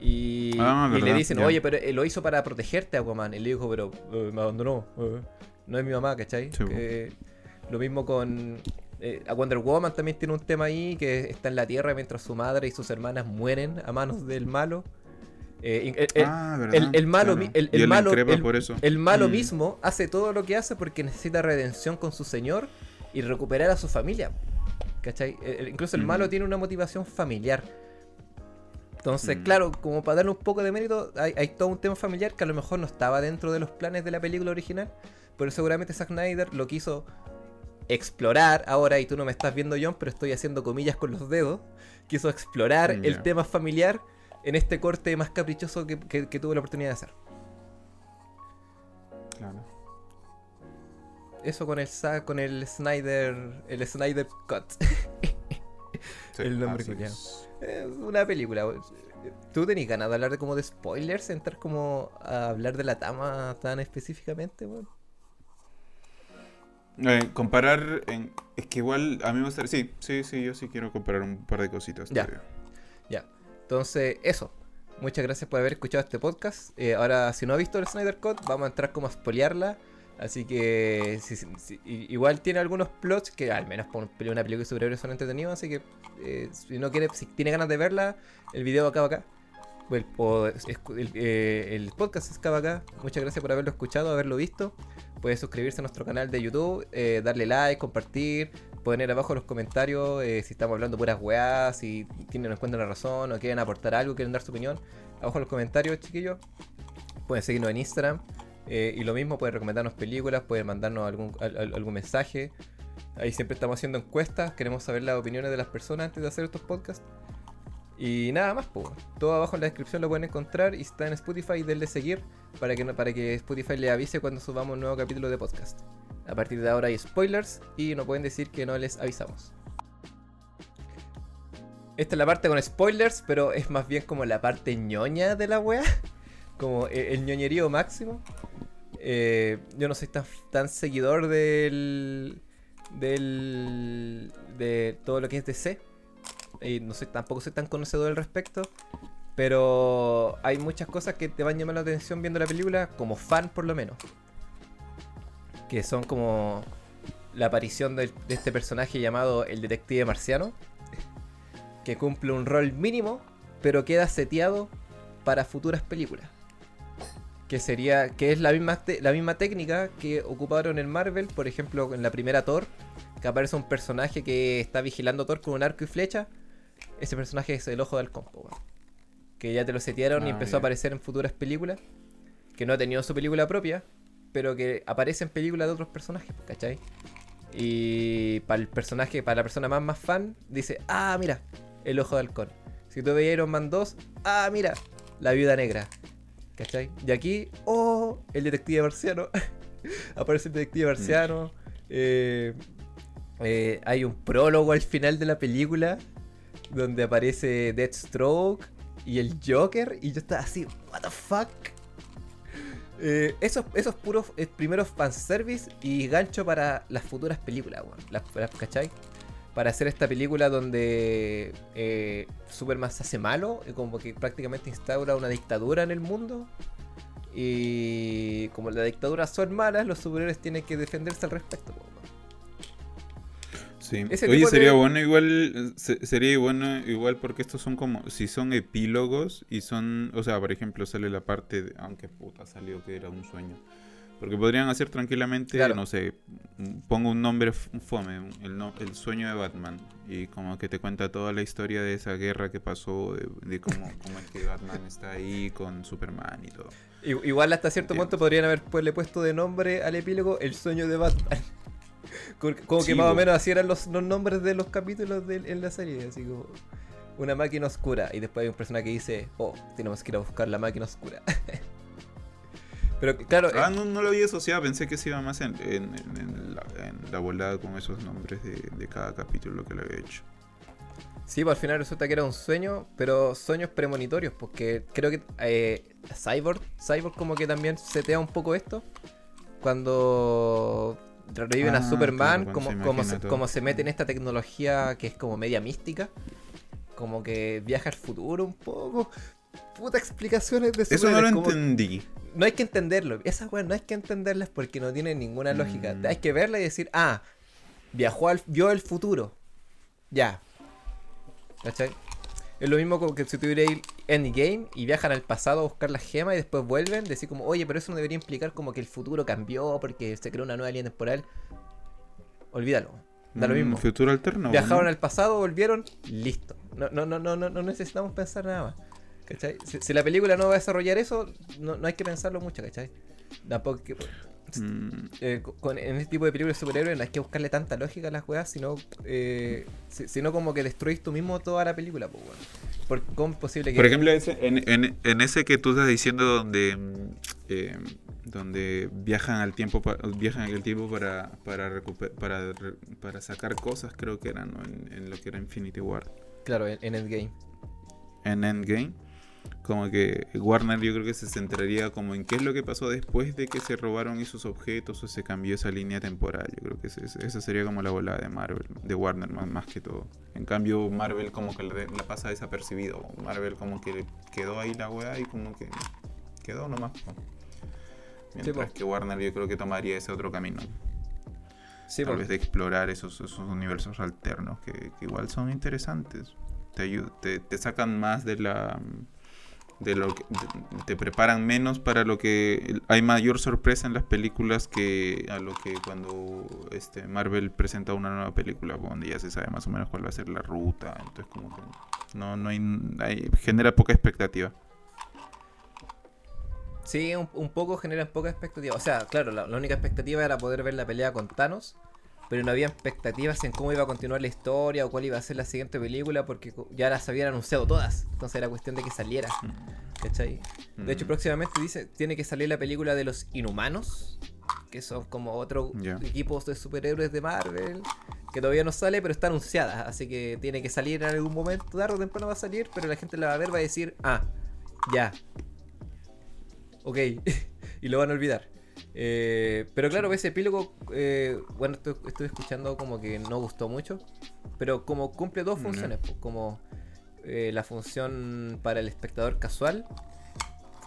Y, ah, le dicen, oye, pero lo hizo para protegerte, Aquaman. Y le dijo, pero eh, me abandonó. Eh, no es mi mamá, ¿cachai? lo mismo con eh, a Wonder Woman también tiene un tema ahí que está en la Tierra mientras su madre y sus hermanas mueren a manos del malo. El, malo, el, malo, el, malo mismo hace todo lo que hace porque necesita redención con su señor y recuperar a su familia. ¿Cachai? incluso el malo tiene una motivación familiar. Entonces, mm. claro, como para darle un poco de mérito, hay, hay, todo un tema familiar que a lo mejor no estaba dentro de los planes de la película original, pero seguramente Zack Snyder lo quiso explorar ahora, y tú no me estás viendo, John, pero estoy haciendo comillas con los dedos. Quiso explorar el tema familiar en este corte más caprichoso que, tuve la oportunidad de hacer. Claro. Eso con el con el Snyder. El Snyder Cut. [laughs] el nombre que es. una película. ¿Tú tenías ganas de hablar de como de spoilers? Entrar como a hablar de la tama tan específicamente, eh, comparar, en, es que igual a mí me gustaría, sí, sí, sí, yo sí quiero comparar un par de cositas. Ya, ya. Entonces, eso. Muchas gracias por haber escuchado este podcast. Eh, ahora, si no ha visto el Snyder Cut, vamos a entrar como a spoilearla. Así que igual tiene algunos plots que al menos por una película de superhéroes son entretenidos. Así que eh, si no quiere, si tiene ganas de verla, el video acaba acá. El, el, podcast acaba acá. Muchas gracias por haberlo escuchado, haberlo visto. Puedes suscribirse a nuestro canal de YouTube, eh, darle like, compartir, poner abajo en los comentarios eh, si estamos hablando puras weas, si tienen en cuenta la razón o quieren aportar algo, quieren dar su opinión. Abajo en los comentarios, chiquillos. Pueden seguirnos en Instagram. Eh, y lo mismo, pueden recomendarnos películas, pueden mandarnos algún, algún mensaje. Ahí siempre estamos haciendo encuestas, queremos saber las opiniones de las personas antes de hacer estos podcasts. Y nada más. Todo abajo en la descripción lo pueden encontrar y está en Spotify, denle seguir para que, para que Spotify le avise cuando subamos un nuevo capítulo de podcast. A partir de ahora hay spoilers y no pueden decir que no les avisamos. Esta es la parte con spoilers, pero es más bien como la parte ñoña de la wea. [laughs] Como el ñoñerío máximo. Eh, yo no soy tan, tan seguidor del. del. de todo lo que es DC y no sé, tampoco soy tan conocedor al respecto. Pero hay muchas cosas que te van a llamar la atención viendo la película, como fan por lo menos. Que son como la aparición de, este personaje llamado el detective marciano. Que cumple un rol mínimo, pero queda seteado para futuras películas. Que sería. que es la misma, la misma técnica que ocuparon en Marvel, por ejemplo, en la primera Thor. Que aparece un personaje que está vigilando a Thor con un arco y flecha ese personaje es el ojo del compo, Que ya te lo setearon y ah, empezó a aparecer en futuras películas. Que no ha tenido su película propia, pero que aparece en películas de otros personajes, ¿cachai? Y para el personaje, para la persona más, más fan, dice, ah, mira, el ojo de halcón. Si tú veías Iron Man 2, ah, mira, la viuda negra. ¿Cachai? Y aquí, oh, el detective marciano. [laughs] Aparece el detective marciano. Eh, eh, hay un prólogo al final de la película donde aparece Deathstroke y el Joker, y yo estaba así, ¿What the fuck? Eh, esos, esos puros eh, primeros fanservice y gancho para las futuras películas, las, ¿cachai? Para hacer esta película donde eh, Superman se hace malo, y como que prácticamente instaura una dictadura en el mundo. Y como las dictaduras son malas, los superhéroes tienen que defenderse al respecto. Sí. Oye, sería bueno igual, sería bueno igual porque estos son como, si son epílogos y son, o sea, por ejemplo, sale la parte, de, aunque puta salió que era un sueño. Porque podrían hacer tranquilamente, no sé, pongo un nombre fome, el, el, sueño de Batman, y como que te cuenta toda la historia de esa guerra que pasó, de, cómo, [laughs] cómo, es que Batman está ahí con Superman y todo. Igual hasta cierto punto podrían haberle puesto de nombre al epílogo El sueño de Batman. Como que más o menos así eran los, nombres de los capítulos de, en la serie, así como una máquina oscura y después hay un personaje que dice, oh, tenemos que ir a buscar la máquina oscura. [laughs] Pero claro... Ah, eh, no, no, lo había asociado, pensé que se iba más en, la, volada con esos nombres de, cada capítulo que le había hecho. Sí, pues al final resulta que era un sueño, pero sueños premonitorios, porque creo que eh, Cyborg, Cyborg como que también setea un poco esto. Cuando reviven a Ah, Superman, claro, como, se como, se, como se mete en esta tecnología que es como media mística, como que viaja al futuro un poco. Puta explicaciones de Eso no lo como- entendí. no hay que entenderlo. Esas weas no hay que entenderlas porque no tienen ninguna lógica. Mm. Hay que verla y decir, ah, viajó al, vio el futuro. Ya. ¿Cachai? Es lo mismo como que si tuviera el Endgame y viajan al pasado a buscar la gema y después vuelven, decir como, oye, pero eso no debería implicar como que el futuro cambió porque se creó una nueva línea temporal. Olvídalo. Da lo Mm, mismo. Futuro alterno. Viajaron ¿no? al pasado, volvieron, listo. No, no, no, no, no, no necesitamos pensar nada más. ¿Cachai? Si, si la película no va a desarrollar eso, no, no hay que pensarlo mucho, ¿cachai? Tampoco que- Mm, eh, con, en este tipo de películas de superhéroes no hay que buscarle tanta lógica a las weas, sino, eh, si- sino como que destruís tú mismo toda la película, pues bueno. Porque ¿cómo es posible que... Por ejemplo, ese, en, en- en ese que tú estás diciendo donde, mm, eh, donde viajan al tiempo pa- viajan el tiempo para para, recuper- para para sacar cosas, creo que era, ¿no? En, en lo que era Infinity War. Claro, en, en Endgame. En Endgame, como que Warner yo creo que se centraría como en qué es lo que pasó después de que se robaron esos objetos o se cambió esa línea temporal. Yo creo que esa sería como la bola de Marvel, de Warner más, más que todo. En cambio, Marvel como que la pasa desapercibido. Marvel como que quedó ahí la weá y como que quedó nomás. Mientras que Warner yo creo que tomaría ese otro camino. Sí, Tal vez de explorar esos, esos universos alternos que, que igual son interesantes. Te, te, te sacan más de la de lo que te preparan menos para lo que hay mayor sorpresa en las películas que a lo que cuando este Marvel presenta una nueva película donde ya se sabe más o menos cuál va a ser la ruta entonces como que no no hay, hay- genera poca expectativa Sí, un, poco generan poca expectativa. O sea, claro, la, la única expectativa era poder ver la pelea con Thanos, pero no había expectativas en cómo iba a continuar la historia o cuál iba a ser la siguiente película, porque ya las habían anunciado todas. Entonces era cuestión de que saliera. ¿Cachai? De hecho, Mm. próximamente dice, tiene que salir la película de los Inhumanos, que son como otro Ya. equipos de superhéroes de Marvel, que todavía no sale, pero está anunciada, así que tiene que salir en algún momento, tarde o temprano va a salir, pero la gente la va a ver, va a decir, ah, ya. Ok, [laughs] y lo van a olvidar. Eh, pero claro, ese epílogo, eh, bueno, estoy, estoy escuchando como que no gustó mucho, pero como cumple dos Ya. funciones, como eh, la función para el espectador casual,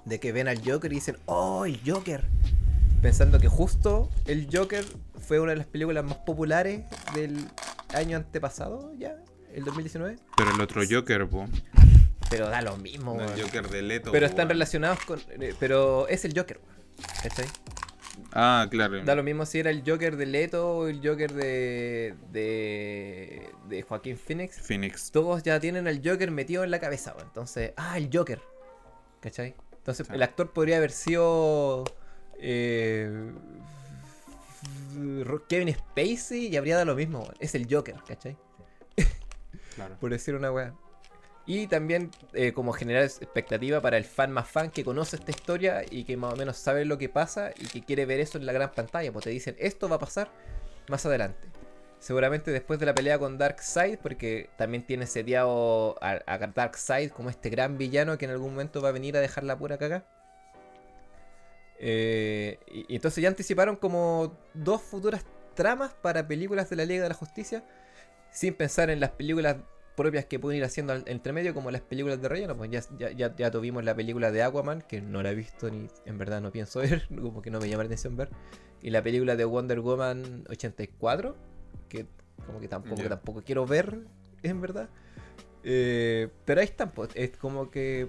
de que ven al Joker y dicen, ¡Oh, el Joker! Pensando que justo el Joker fue una de las películas más populares del año antepasado, ya, el 2019. pero el otro Joker po. Pero da lo mismo, No, el. Joker de Leto Pero po, están relacionados con. pero es el Joker. ¿Cachai? Ah claro Da lo mismo si era el Joker de Leto o el Joker de. de. de Joaquín Phoenix. Phoenix Todos ya tienen al Joker metido en la cabeza, weón. Entonces, ah, el Joker. ¿Cachai? Entonces, Sí. el actor podría haber sido. eh, Kevin Spacey y habría dado lo mismo. Es el Joker, ¿cachai? claro [laughs] por decir una weá. Y también eh, como generar expectativa para el fan más fan que conoce esta historia y que más o menos sabe lo que pasa y que quiere ver eso en la gran pantalla. Pues te dicen, esto va a pasar más adelante. Seguramente después de la pelea con Darkseid, porque también tiene sediado a, a Darkseid como este gran villano que en algún momento va a venir a dejar la pura caga. Eh, y, y entonces ya anticiparon como dos futuras tramas para películas de la Liga de la Justicia sin pensar en las películas propias que pueden ir haciendo al entre medio, como las películas de relleno. Pues ya, ya, ya, ya tuvimos la película de Aquaman, que no la he visto ni en verdad no pienso [laughs] ver, como que no me llama la atención ver. Y la película de Wonder Woman 84, que como que tampoco, tampoco quiero ver, en verdad. Eh, pero ahí están, pues, es como que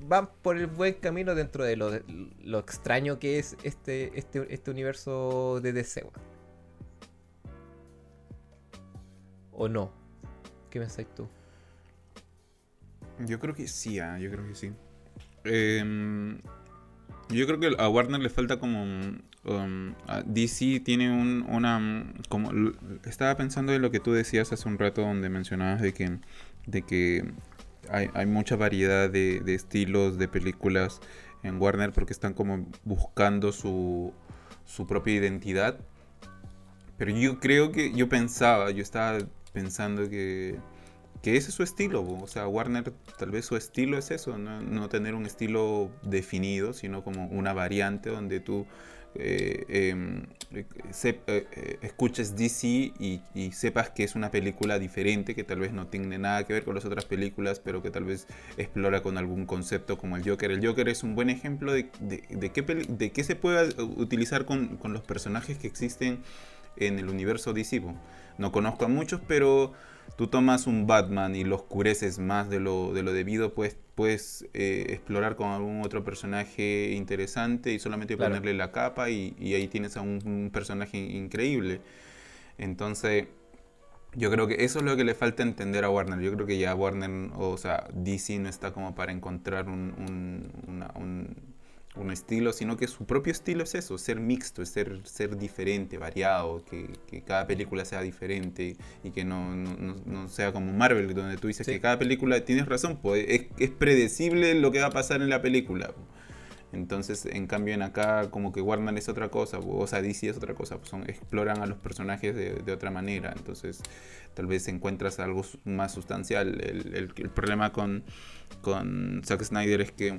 van por el buen camino dentro de lo, de- lo extraño que es este, este, este universo de DC. ¿O no? ¿Qué tú? Yo creo que sí, ah, yo creo que sí. Em, yo creo que a Warner le falta como... um, DC tiene un, una... um, Como, estaba pensando en lo que tú decías hace un rato donde mencionabas de que, de que hay, hay mucha variedad de, de estilos de películas en Warner porque están como buscando su, su propia identidad. Pero yo creo que yo pensaba, yo estaba pensando que que ese es su estilo. O sea, Warner tal vez su estilo es eso, no, tener un estilo definido, sino como una variante donde tú eh, em, eh, eh, escuches DC y, sepas que es una película diferente, que tal vez no tiene nada que ver con las otras películas, pero que tal vez explora con algún concepto como el Joker. El Joker es un buen ejemplo de, de, qué, de qué, se puede utilizar con, con, los personajes que existen en el universo DC. No conozco a muchos, pero tú tomas un Batman y lo oscureces más de lo, de lo debido, pues puedes eh, explorar con algún otro personaje interesante y solamente ponerle la capa y, ahí tienes a un, personaje increíble. Entonces, yo creo que eso es lo que le falta entender a Warner. Yo creo que ya Warner, o sea, DC no está como para encontrar un, un un estilo, sino que su propio estilo es eso, ser mixto, ser, ser diferente, variado, que, cada película sea diferente y que no, sea como Marvel, donde tú dices que cada película, tienes razón, pues es, predecible lo que va a pasar en la película. Entonces, en cambio, en acá, como que Warner es otra cosa, o sea, DC es otra cosa, pues son, exploran a los personajes de, otra manera. Entonces, tal vez encuentras algo más sustancial. El, el problema con, con Zack Snyder es que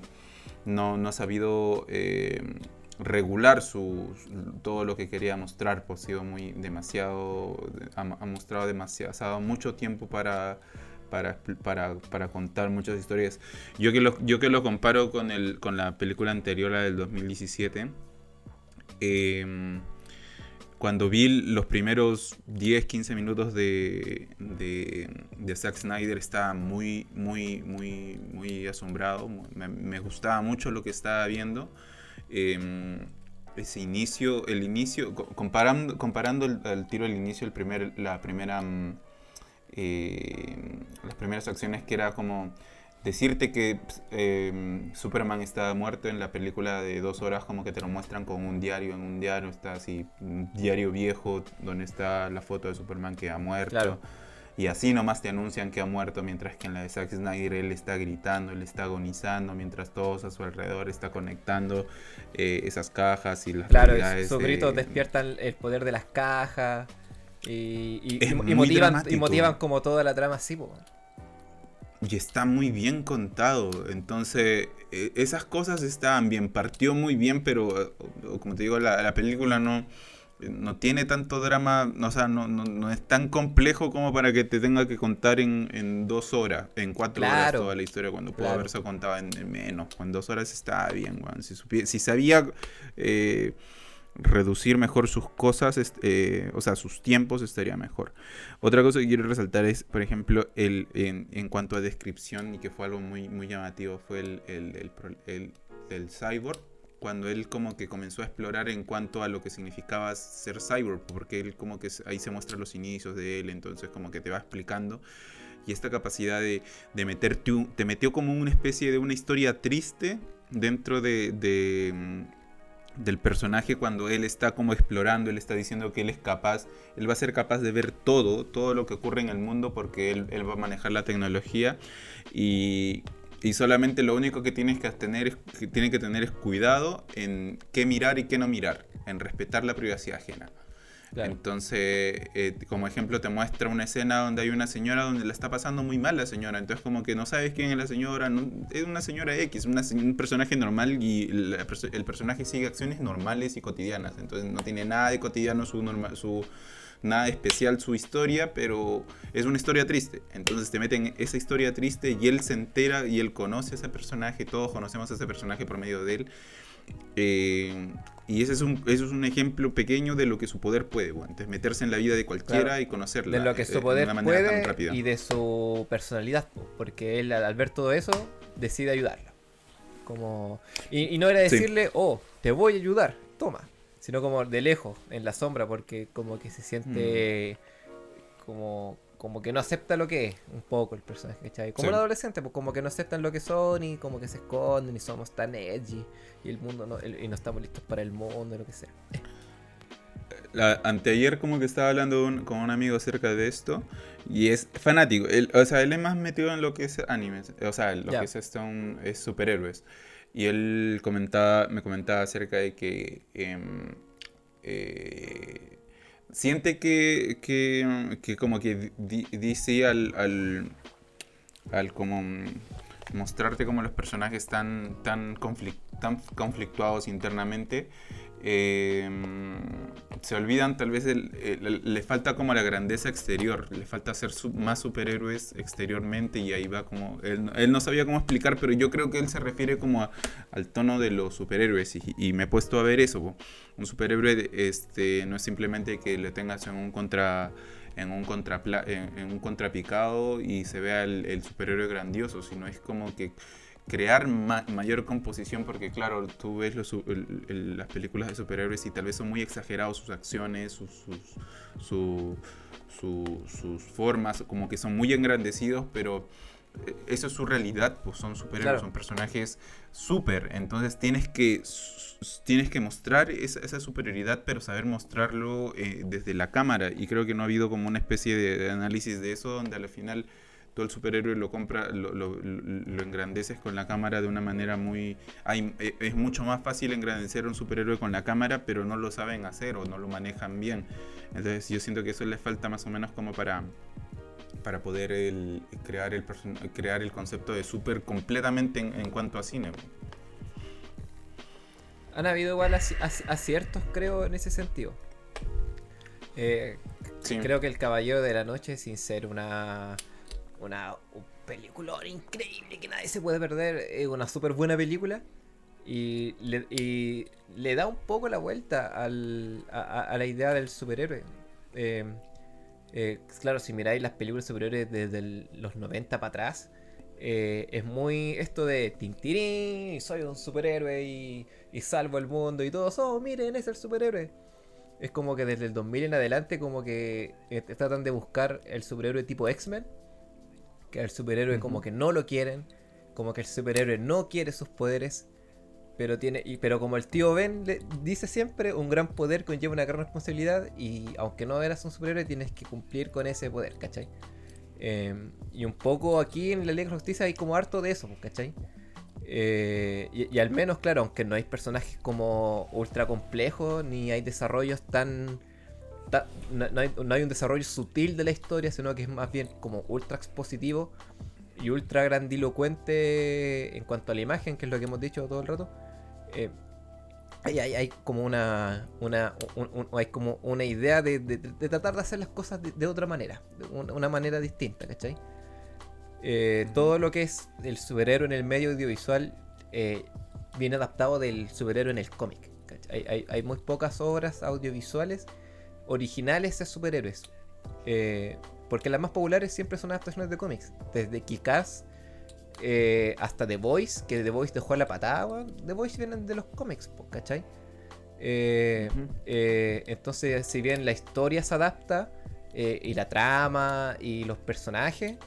no, no ha sabido eh, regular su, todo lo que quería mostrar, pues ha sido muy demasiado, ha, mostrado demasiado, ha dado mucho tiempo para, para, para, contar muchas historias. Yo que lo, yo que lo comparo con, el, con la película anterior, la del 2017, eh, cuando vi los primeros 10, 15 minutos de, de, Zack Snyder estaba muy, muy, muy, muy asombrado. Me, gustaba mucho lo que estaba viendo. Em, ese inicio, el inicio, comparando, comparando el, tiro del inicio, el primer, la primera, mm, eh, las primeras acciones que era como decirte que em, Superman está muerto en la película de dos horas como que te lo muestran con un diario, en un diario está así, un diario viejo donde está la foto de Superman que ha muerto. Y así nomás te anuncian que ha muerto, mientras que en la de Zack Snyder él está gritando, él está agonizando, mientras todos a su alrededor está conectando eh, esas cajas y las Claro, esos gritos despiertan el poder de las cajas y, motivan, y motivan como toda la trama así, y está muy bien contado. Entonces, e, esas cosas estaban bien. Partió muy bien, pero como te digo, la, película no, no tiene tanto drama, o sea, no, no, es tan complejo como para que te tenga que contar en, dos horas, en cuatro horas toda la historia, cuando pudo haberse contado en, menos. En dos horas estaba bien, Si, si sabía... Eh, reducir mejor sus cosas, eh, o sea, sus tiempos estaría mejor. Otra cosa que quiero resaltar es, por ejemplo, el, en, cuanto a descripción, y que fue algo muy, muy llamativo, fue el, el, el, cyborg, cuando él como que comenzó a explorar en cuanto a lo que significaba ser cyborg, porque él como que ahí se muestran los inicios de él, entonces como que te va explicando. Y esta capacidad de, de meter, te metió como una especie de una historia triste dentro de, de del personaje cuando él está como explorando, él está diciendo que él es capaz, él va a ser capaz de ver todo, todo lo que ocurre en el mundo porque él, va a manejar la tecnología y, solamente lo único que tienes que tener es, que tiene que tener es cuidado en qué mirar y qué no mirar, en respetar la privacidad ajena. Entonces, eh, como ejemplo, te muestra una escena donde hay una señora donde la está pasando muy mal la señora. Entonces, como que no sabes quién es la señora. es una señora X, un personaje normal y el personaje sigue acciones normales y cotidianas. Entonces, no tiene nada de cotidiano su, su nada especial su historia, pero es una historia triste. Entonces te meten esa historia triste y él se entera y él conoce a ese personaje, todos conocemos a ese personaje por medio de él. Eh, y ese es, un, eso es un ejemplo pequeño de lo que su poder puede, antes meterse en la vida de cualquiera y conocerla. De lo que su poder puede y de su personalidad, porque él al ver todo eso decide ayudarla. Como... Y, no era decirle, oh, te voy a ayudar, toma. Sino como de lejos, en la sombra, porque como que se siente mm. como como que no acepta lo que es un poco el personaje, ¿cachai? Como un adolescente, pues como que no aceptan lo que son y como que se esconden y somos tan edgy y el mundo no, y no estamos listos para el mundo, lo que sea. La, anteayer como que estaba hablando con un amigo acerca de esto y es fanático, o sea, él es más metido en lo que es animes, o sea, lo que es, esto, es superhéroes. Y él comentaba, me comentaba acerca de que em, eh, siente que, que, como que dice al, al como mm, mostrarte como los personajes están tan, tan conflictuados internamente, eh, se olvidan tal vez, le falta como la grandeza exterior, le falta ser más superhéroes exteriormente y ahí va como, él, no sabía cómo explicar, pero yo creo que él se refiere como al tono de los superhéroes y, me he puesto a ver eso, un superhéroe este, no es simplemente que le tengas en un contra en un, contra, en, un contrapicado y se vea el superhéroe grandioso, sino es como que crear mayor composición, porque claro, tú ves las películas de superhéroes y tal vez son muy exagerados sus acciones, sus, sus, formas, como que son muy engrandecidos, pero eh, eso es su realidad, pues son superhéroes, son personajes super, entonces tienes que tienes que mostrar esa, superioridad, pero saber mostrarlo eh, desde la cámara. Y creo que no ha habido como una especie de análisis de eso, donde al final todo el superhéroe lo compra, lo, lo, engrandeces con la cámara de una manera muy... Hay, e, es mucho más fácil engrandecer a un superhéroe con la cámara, pero no lo saben hacer o no lo manejan bien. Entonces yo siento que eso les falta más o menos como para para poder crear, el crear el concepto de super completamente en, cuanto a cine. Han habido igual aciertos, creo, en ese sentido. Eh, creo que El Caballero de la Noche, sin ser una una un peliculón increíble que nadie se puede perder. Es una súper buena película. Y le, da un poco la vuelta al, a, la idea del superhéroe. Eh, eh, claro, si miráis las películas superhéroes desde los 90 para atrás, eh, es muy esto de tintirín, soy un superhéroe y, y, salvo el mundo y todos, oh, miren, es el superhéroe. Es como que desde el 2000 en adelante como que tratan de buscar el superhéroe tipo X-Men que el superhéroe como que no lo quieren, como que el superhéroe no quiere sus poderes, pero tiene y, pero como el tío Ben le dice siempre, un gran poder conlleva una gran responsabilidad y aunque no eras un superhéroe tienes que cumplir con ese poder, ¿cachai? Em, y un poco aquí en la Liga de Justicia hay como harto de eso, ¿cachai? Eh, y, al menos, claro, aunque no hay personajes como ultra complejos, ni hay desarrollos tan no, hay, un desarrollo sutil de la historia, sino que es más bien como ultra expositivo y ultra grandilocuente en cuanto a la imagen, que es lo que hemos dicho todo el rato. Eh, hay, como una, una hay como una idea de, tratar de hacer las cosas de, otra manera, de una, manera distinta, ¿cachai? Eh, todo lo que es el superhéroe en el medio audiovisual eh, viene adaptado del superhéroe en el cómic. Hay, hay, muy pocas obras audiovisuales originales de superhéroes. Eh, porque las más populares siempre son adaptaciones de cómics. Desde Kikaz eh, hasta The Voice, que The Voice dejó la patada, The Voice vienen de los cómics, ¿cachai? Eh, entonces, si bien la historia se adapta, y la trama, y los personajes,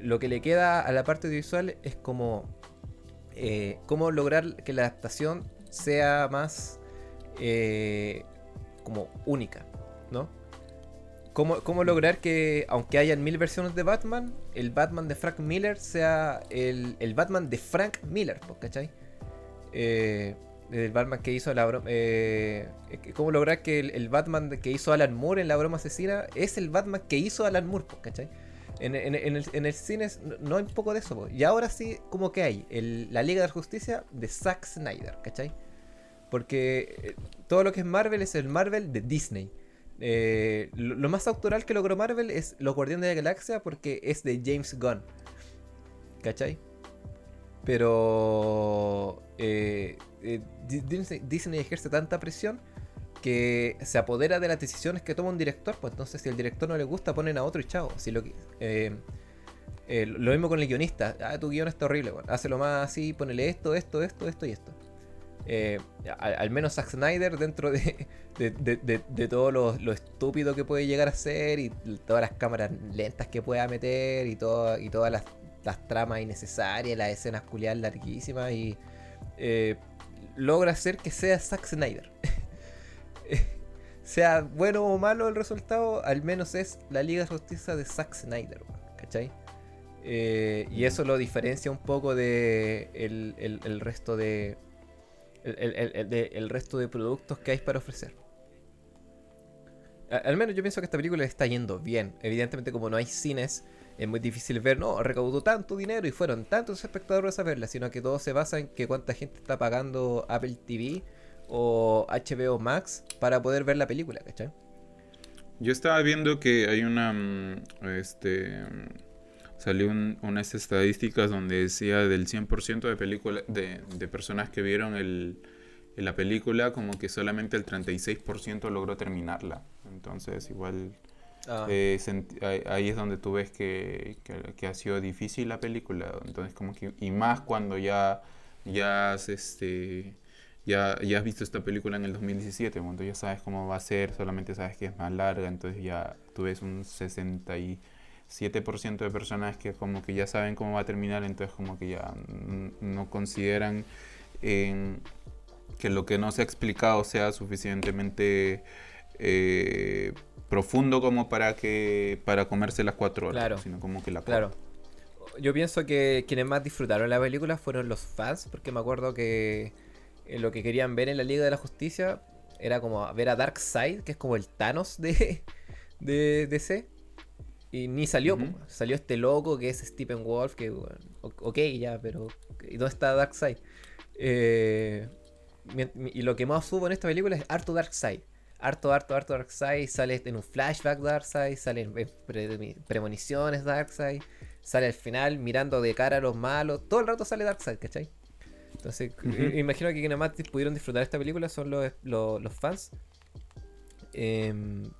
lo que le queda a la parte visual es como cómo lograr que la adaptación sea más como única, ¿no? ¿Cómo, lograr que, aunque hayan mil versiones de Batman, el Batman de Frank Miller sea el, Batman de Frank Miller, ¿cachai? Eh, el Batman que hizo la broma. Eh, ¿Cómo lograr que el, Batman que hizo Alan Moore en la broma asesina es el Batman que hizo Alan Moore, ¿cachai? En, el, cine no hay un poco de eso, y ahora sí, como que hay la Liga de la Justicia de Zack Snyder, ¿cachai? Porque eh, todo lo que es Marvel es el Marvel de Disney. Eh, lo, más autoral que logró Marvel es Los Guardianes de la Galaxia porque es de James Gunn. ¿Cachai? Pero eh, Disney, ejerce tanta presión que se apodera de las decisiones que toma un director. Pues entonces, si al director no le gusta, ponen a otro y chao. Lo mismo con el guionista. Ah, tu guion está horrible. Bueno, hazlo más así, ponele esto, esto, esto, esto y esto. Eh, al, menos Zack Snyder dentro de, [laughs] de, todo lo, estúpido que puede llegar a ser y todas las cámaras lentas que pueda meter y, y todas las, tramas innecesarias, las escenas culiadas larguísimas y eh, logra hacer que sea Zack Snyder. [laughs] sea bueno o malo el resultado, al menos es la Liga de de Zack Snyder, ¿cachai? Eh, y eso lo diferencia un poco de el resto de, el, el, resto de productos que hay para ofrecer. al menos yo pienso que esta película está yendo bien. Evidentemente, como no hay cines, es muy difícil ver, no, recaudó tanto dinero y fueron tantos espectadores a verla, sino que todo se basa en que cuánta gente está pagando Apple TV o HBO Max para poder ver la película, ¿cachai? Yo estaba viendo que hay una. Mm, este. Salió unas estadísticas donde decía del 100% de, película, de, de personas que vieron el, la película, como que solamente el 36% logró terminarla. Entonces, igual. Ah. Eh, ahí es donde tú ves que, que, ha sido difícil la película. Entonces, como que. Y más cuando ya. Ya has, este ya, ya has visto esta película en el 2017, cuando ya sabes cómo va a ser, solamente sabes que es más larga, entonces ya tú ves un 67% de personas que como que ya saben cómo va a terminar, entonces como que ya no consideran que lo que no se ha explicado sea suficientemente eh, profundo como para que para comerse las cuatro horas, claro. sino como que la claro. Yo pienso que quienes más disfrutaron la película fueron los fans, porque me acuerdo que eh, lo que querían ver en la Liga de la Justicia era como ver a Darkseid, que es como el Thanos de, [laughs] de DC. Y ni salió, salió este loco que es Stephen Wolf, que, ok, ya, pero ¿y dónde está Darkseid? Eh, y lo que más subo en esta película es harto Darkseid. Harto, harto, harto Darkseid. Sale en un flashback Darkseid, sale en premoniciones Darkseid. Sale al final mirando de cara a los malos. Todo el rato sale Darkseid, ¿cachai? Entonces, imagino que quienes más pudieron disfrutar esta película son los, los, fans. Em,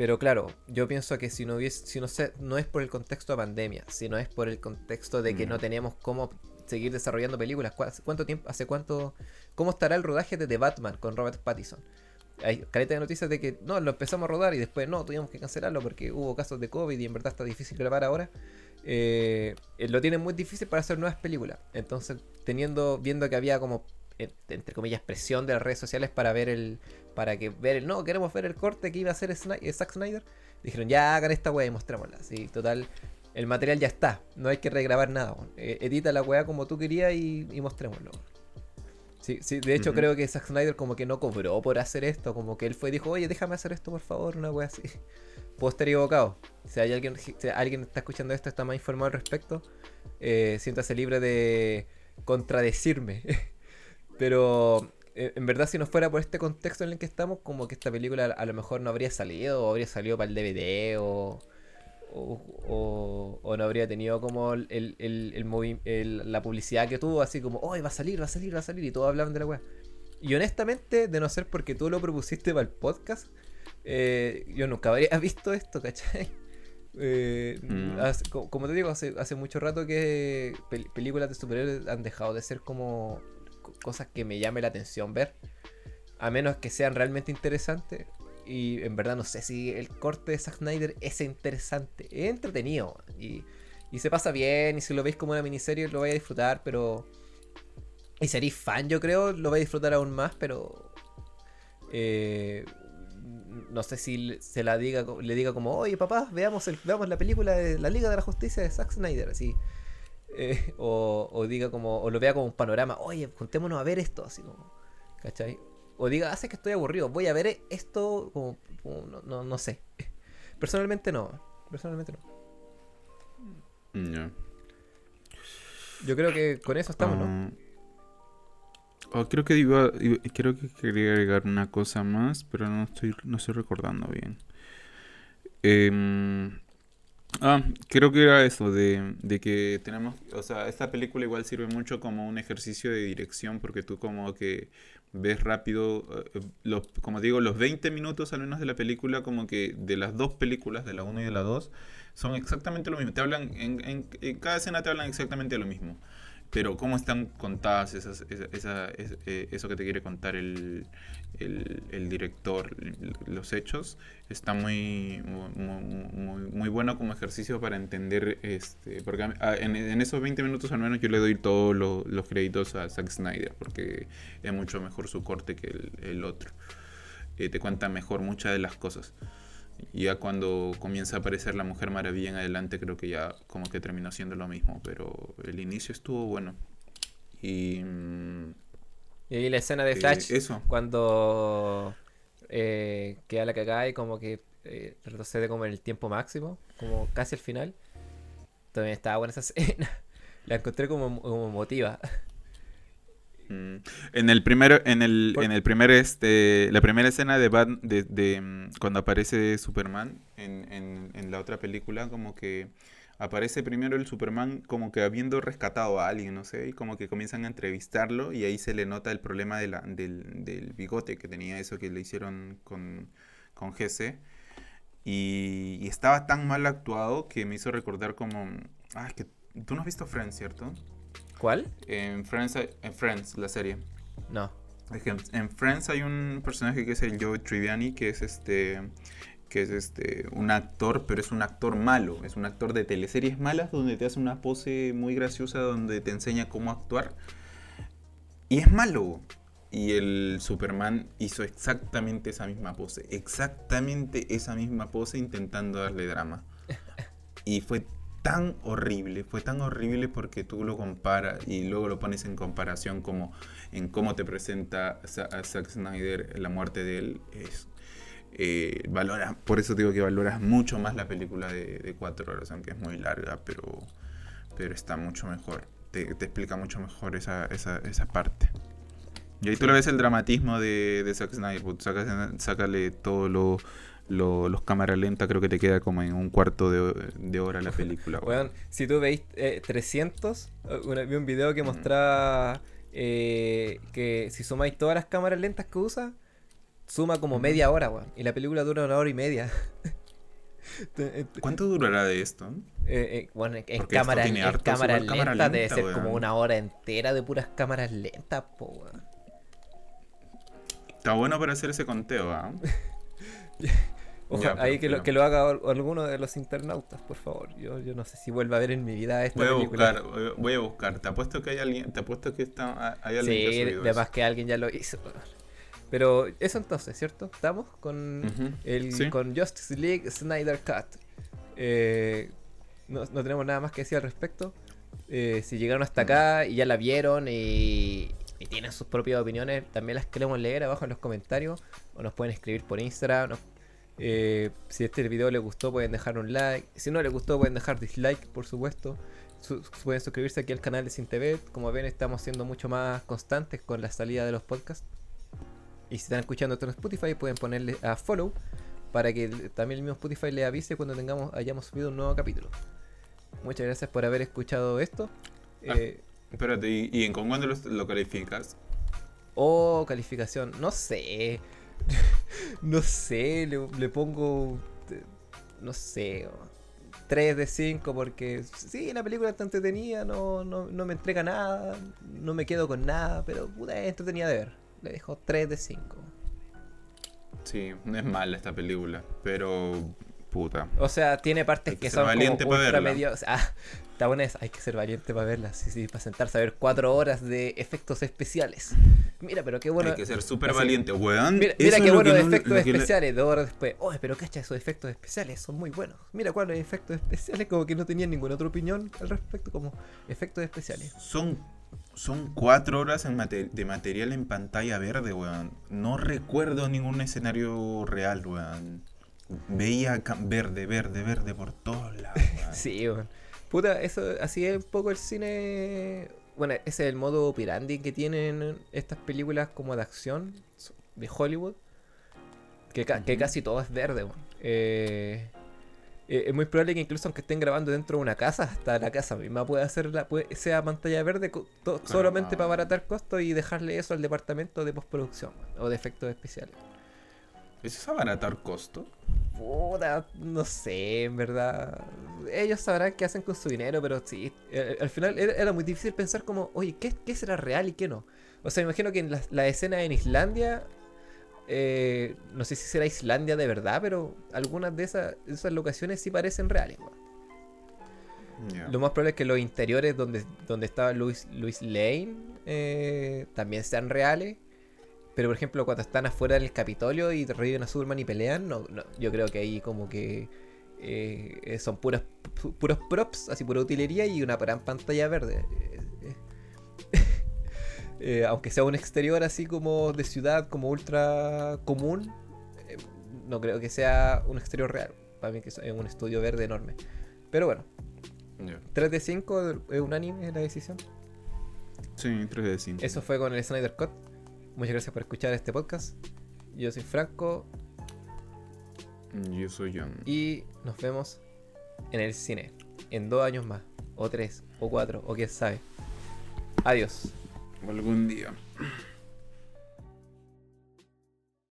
pero claro, yo pienso que si no hubiese, si no, sé, no es por el contexto de pandemia, sino es por el contexto de que no mm. teníamos cómo seguir desarrollando películas. ¿Cuánto tiempo, hace cuánto, cómo estará el rodaje de The Batman con Robert Pattinson? Hay careta de noticias de que no, lo empezamos a rodar y después no, tuvimos que cancelarlo porque hubo casos de COVID y en verdad está difícil grabar ahora. Eh, lo tienen muy difícil para hacer nuevas películas. Entonces, teniendo, viendo que había como entre comillas presión de las redes sociales para ver el para que ver el no queremos ver el corte que iba a hacer eh, Zack Snyder. Dijeron ya hagan esta weá y mostrémosla sí total el material ya está. No hay que regrabar nada eh, edita la weá como tú querías y, y mostrémoslo. Sí, sí, de hecho creo que Zack Snyder como que no cobró por hacer esto como que él fue y dijo oye déjame hacer esto por favor una weá así. [laughs] Puedo estar equivocado. Si hay alguien, si alguien está escuchando esto, está más informado al respecto, eh, siéntase libre de contradecirme. [laughs] Pero eh, en verdad, si no fuera por este contexto en el que estamos, como que esta película a lo mejor no habría salido, o habría salido para el DVD, o, o, no habría tenido como el, el, la publicidad que tuvo, así como, oh, va a salir, va a salir, va a salir, y todos hablaban de la weá. Y honestamente, de no ser porque tú lo propusiste para el podcast, eh, yo nunca habría [laughs] visto esto, ¿cachai? [laughs] Eh, mm. como te digo, hace, hace mucho rato que películas de superhéroes han dejado de ser como cosas que me llame la atención ver. A menos que sean realmente interesantes. Y en verdad no sé si el corte de Zack Snyder es interesante. Es entretenido. Y, se pasa bien. Y si lo veis como una miniserie lo vais a disfrutar. Pero... Y seréis fan yo creo. Lo vais a disfrutar aún más. Pero... Eh, no sé si se la diga, le diga como, oye papá, veamos, veamos la película de la Liga de la Justicia de Zack Snyder, así. Eh, [laughs] o, diga como, o lo vea como un panorama, oye, juntémonos a ver esto, así como, ¿cachai? O diga, hace que estoy aburrido, voy a ver esto, como, no, no, sé. [laughs] Personalmente no, personalmente no. Yo creo que con eso estamos, ¿no? Ah, Oh, creo que iba, creo que quería agregar una cosa más, pero no estoy, no estoy recordando bien. Em, ah, creo que era eso, de, de, que tenemos, o sea, esta película igual sirve mucho como un ejercicio de dirección, porque tú como que ves rápido, eh, los, como digo, los 20 minutos al menos de la película, como que de las dos películas, de la 1 y de la 2, son exactamente lo mismo. Te hablan, en, en cada escena te hablan exactamente lo mismo pero cómo están contadas esas, eh, eso que te quiere contar el, director, los hechos, está muy, muy, muy, bueno como ejercicio para entender, este porque en, esos 20 minutos al menos yo le doy todos los créditos a Zack Snyder, porque es mucho mejor su corte que el, otro. Eh, te cuenta mejor muchas de las cosas. Ya cuando comienza a aparecer la Mujer Maravilla en adelante, creo que ya como que terminó siendo lo mismo. Pero el inicio estuvo bueno. Y. Y la escena de Flash, eso. cuando eh, queda la cagada y como que eh, retrocede como en el tiempo máximo, como casi al final. También estaba buena esa [laughs] escena. La encontré como, como emotiva. Mm. En el primero, en el, en el primer, este, la primera escena de, Bat- de, de, mm, cuando aparece Superman en, en, en la otra película, como que aparece primero el Superman como que habiendo rescatado a alguien, no sé, y como que comienzan a entrevistarlo y ahí se le nota el problema de la, del, del bigote que tenía eso que le hicieron con, con Jesse. Y, y estaba tan mal actuado que me hizo recordar como... Ah, es que tú no has visto Friends, ¿cierto? ¿Cuál? En Friends, en Friends, la serie. No. En Friends hay un personaje que es el Joe Triviani, que es este que es este un actor, pero es un actor malo, es un actor de teleseries malas donde te hace una pose muy graciosa donde te enseña cómo actuar. Y es malo. Y el Superman hizo exactamente esa misma pose, exactamente esa misma pose intentando darle drama. [laughs] Y fue tan horrible, fue tan horrible porque tú lo comparas y luego lo pones en comparación como en cómo te presenta a Zack Snyder la muerte de él. Es, eh, valora, por eso digo que valoras mucho más la película de, de cuatro horas, aunque es muy larga, pero, pero está mucho mejor. Te, te explica mucho mejor esa, esa, esa parte. Y ahí tú le ves el dramatismo de, de Zack Snyder. pues, sácale todo lo, lo- los cámaras lentas, creo que te queda como en un cuarto de, de hora la [laughs] película. si tú veis eh, 300, eh, una- vi un video que Ujú. mostraba eh, que si sumáis todas las cámaras lentas que usa, suma como media hora, weón. Y la película dura una hora y media. [laughs] Eh, ¿Cuánto durará de esto? eh, bueno, en, en cámara, en cámara super cámara lenta debe ser como una hora entera de puras cámaras lentas, po. Está bueno para hacer ese conteo, ¿ah? [laughs] Oja- Ya, pero- ahí que, lo, que haga al- alguno de los internautas, por favor. Yo, yo no sé si vuelva a ver en mi vida esta Voy a película. buscar, voy a- buscar. Te apuesto que hay alguien, te apuesto que está, hay alguien que Sí, subido además que alguien ya lo hizo. Pero eso entonces, ¿cierto? Estamos con Ujú, el sí. con Justice League Snyder Cut. Eh, no, no tenemos nada más que decir al respecto. Eh, si llegaron hasta acá y ya la vieron y, y tienen sus propias opiniones, también las queremos leer abajo en los comentarios o nos pueden escribir por Instagram. nos- eh, si este video les gustó pueden dejar un like. Si no les gustó pueden dejar dislike, por supuesto. Su- pueden suscribirse aquí al canal de Sin TV. Como ven estamos siendo mucho más constantes con la salida de los podcasts. Y si están escuchando esto en Spotify pueden ponerle a follow para que también el mismo Spotify les avise cuando tengamos hayamos subido un nuevo capítulo. Muchas gracias por haber escuchado esto. Ah. Eh, Espérate, ¿y, y en con cuándo lo, lo calificas? oh, calificación, no sé. [laughs] no sé, le, le pongo. eh, No sé. 3 de 5 porque sí, la película está entretenida, no, no, no me entrega nada, no me quedo con nada, pero puta, es entretenida de ver. Le dejo 3 de 5. Sí, no es mala esta película, pero puta. O sea, tiene partes que que son como ultra medio. Está buena esa. Hay que ser valiente para verla. Sí, sí, para sentarse a ver cuatro horas de efectos especiales. Mira, pero qué bueno. Hay que ser súper valiente, weón. Mira, qué buenos que no- efectos le- especiales. Dos horas después. Oye, pero cacha, esos efectos especiales son muy buenos. Mira cuáles efectos especiales. Como que no tenían ninguna otra opinión al respecto. Como efectos especiales. Son, son cuatro horas en de material en pantalla verde, weón. No recuerdo ningún escenario real, weón. Veía verde, verde, verde por todos lados, weón. [laughs] Sí, weón. Puta, eso así es un poco el cine. Bueno, ese es el modo pirandi que tienen estas películas como de acción de Hollywood. Que, ca- que Ujú. casi todo es verde, weón. Eh, eh, es muy probable que incluso aunque estén grabando dentro de una casa, hasta la casa misma puede hacer la, puede- sea pantalla verde solamente para abaratar costos y dejarle eso al departamento de postproducción o de efectos especiales. ¿Eso es abaratar costo? Puta, no sé, en verdad. Ellos sabrán qué hacen con su dinero, pero sí. eh, Al final era, muy difícil pensar como, oye, ¿qué, qué será real y qué no? O sea, me imagino que en la, la escena en Islandia, eh, no sé si será Islandia de verdad, pero algunas de esas, esas locaciones sí parecen reales. Ya. Lo más probable es que los interiores donde, donde estaba Luis, Luis Lane eh, también sean reales. Pero por ejemplo, cuando están afuera del Capitolio y reviven a Superman y pelean, no, no, yo creo que ahí como que eh, son puras, pu- puros props, así pura utilería y una gran pantalla verde. Eh, [laughs] eh. Eh, aunque sea un exterior así como de ciudad, como ultra común, no creo que sea un exterior real. Para mí que es un estudio verde enorme. Pero bueno, Ya. 3 de 5 es unánime la decisión. Sí, 3 de 5. Eso fue con el Snyder Cut. Muchas gracias por escuchar este podcast. Yo soy Franco Yo soy John. y nos vemos en el cine en dos años más, o tres, o cuatro, o quién sabe. Adiós. Algún día.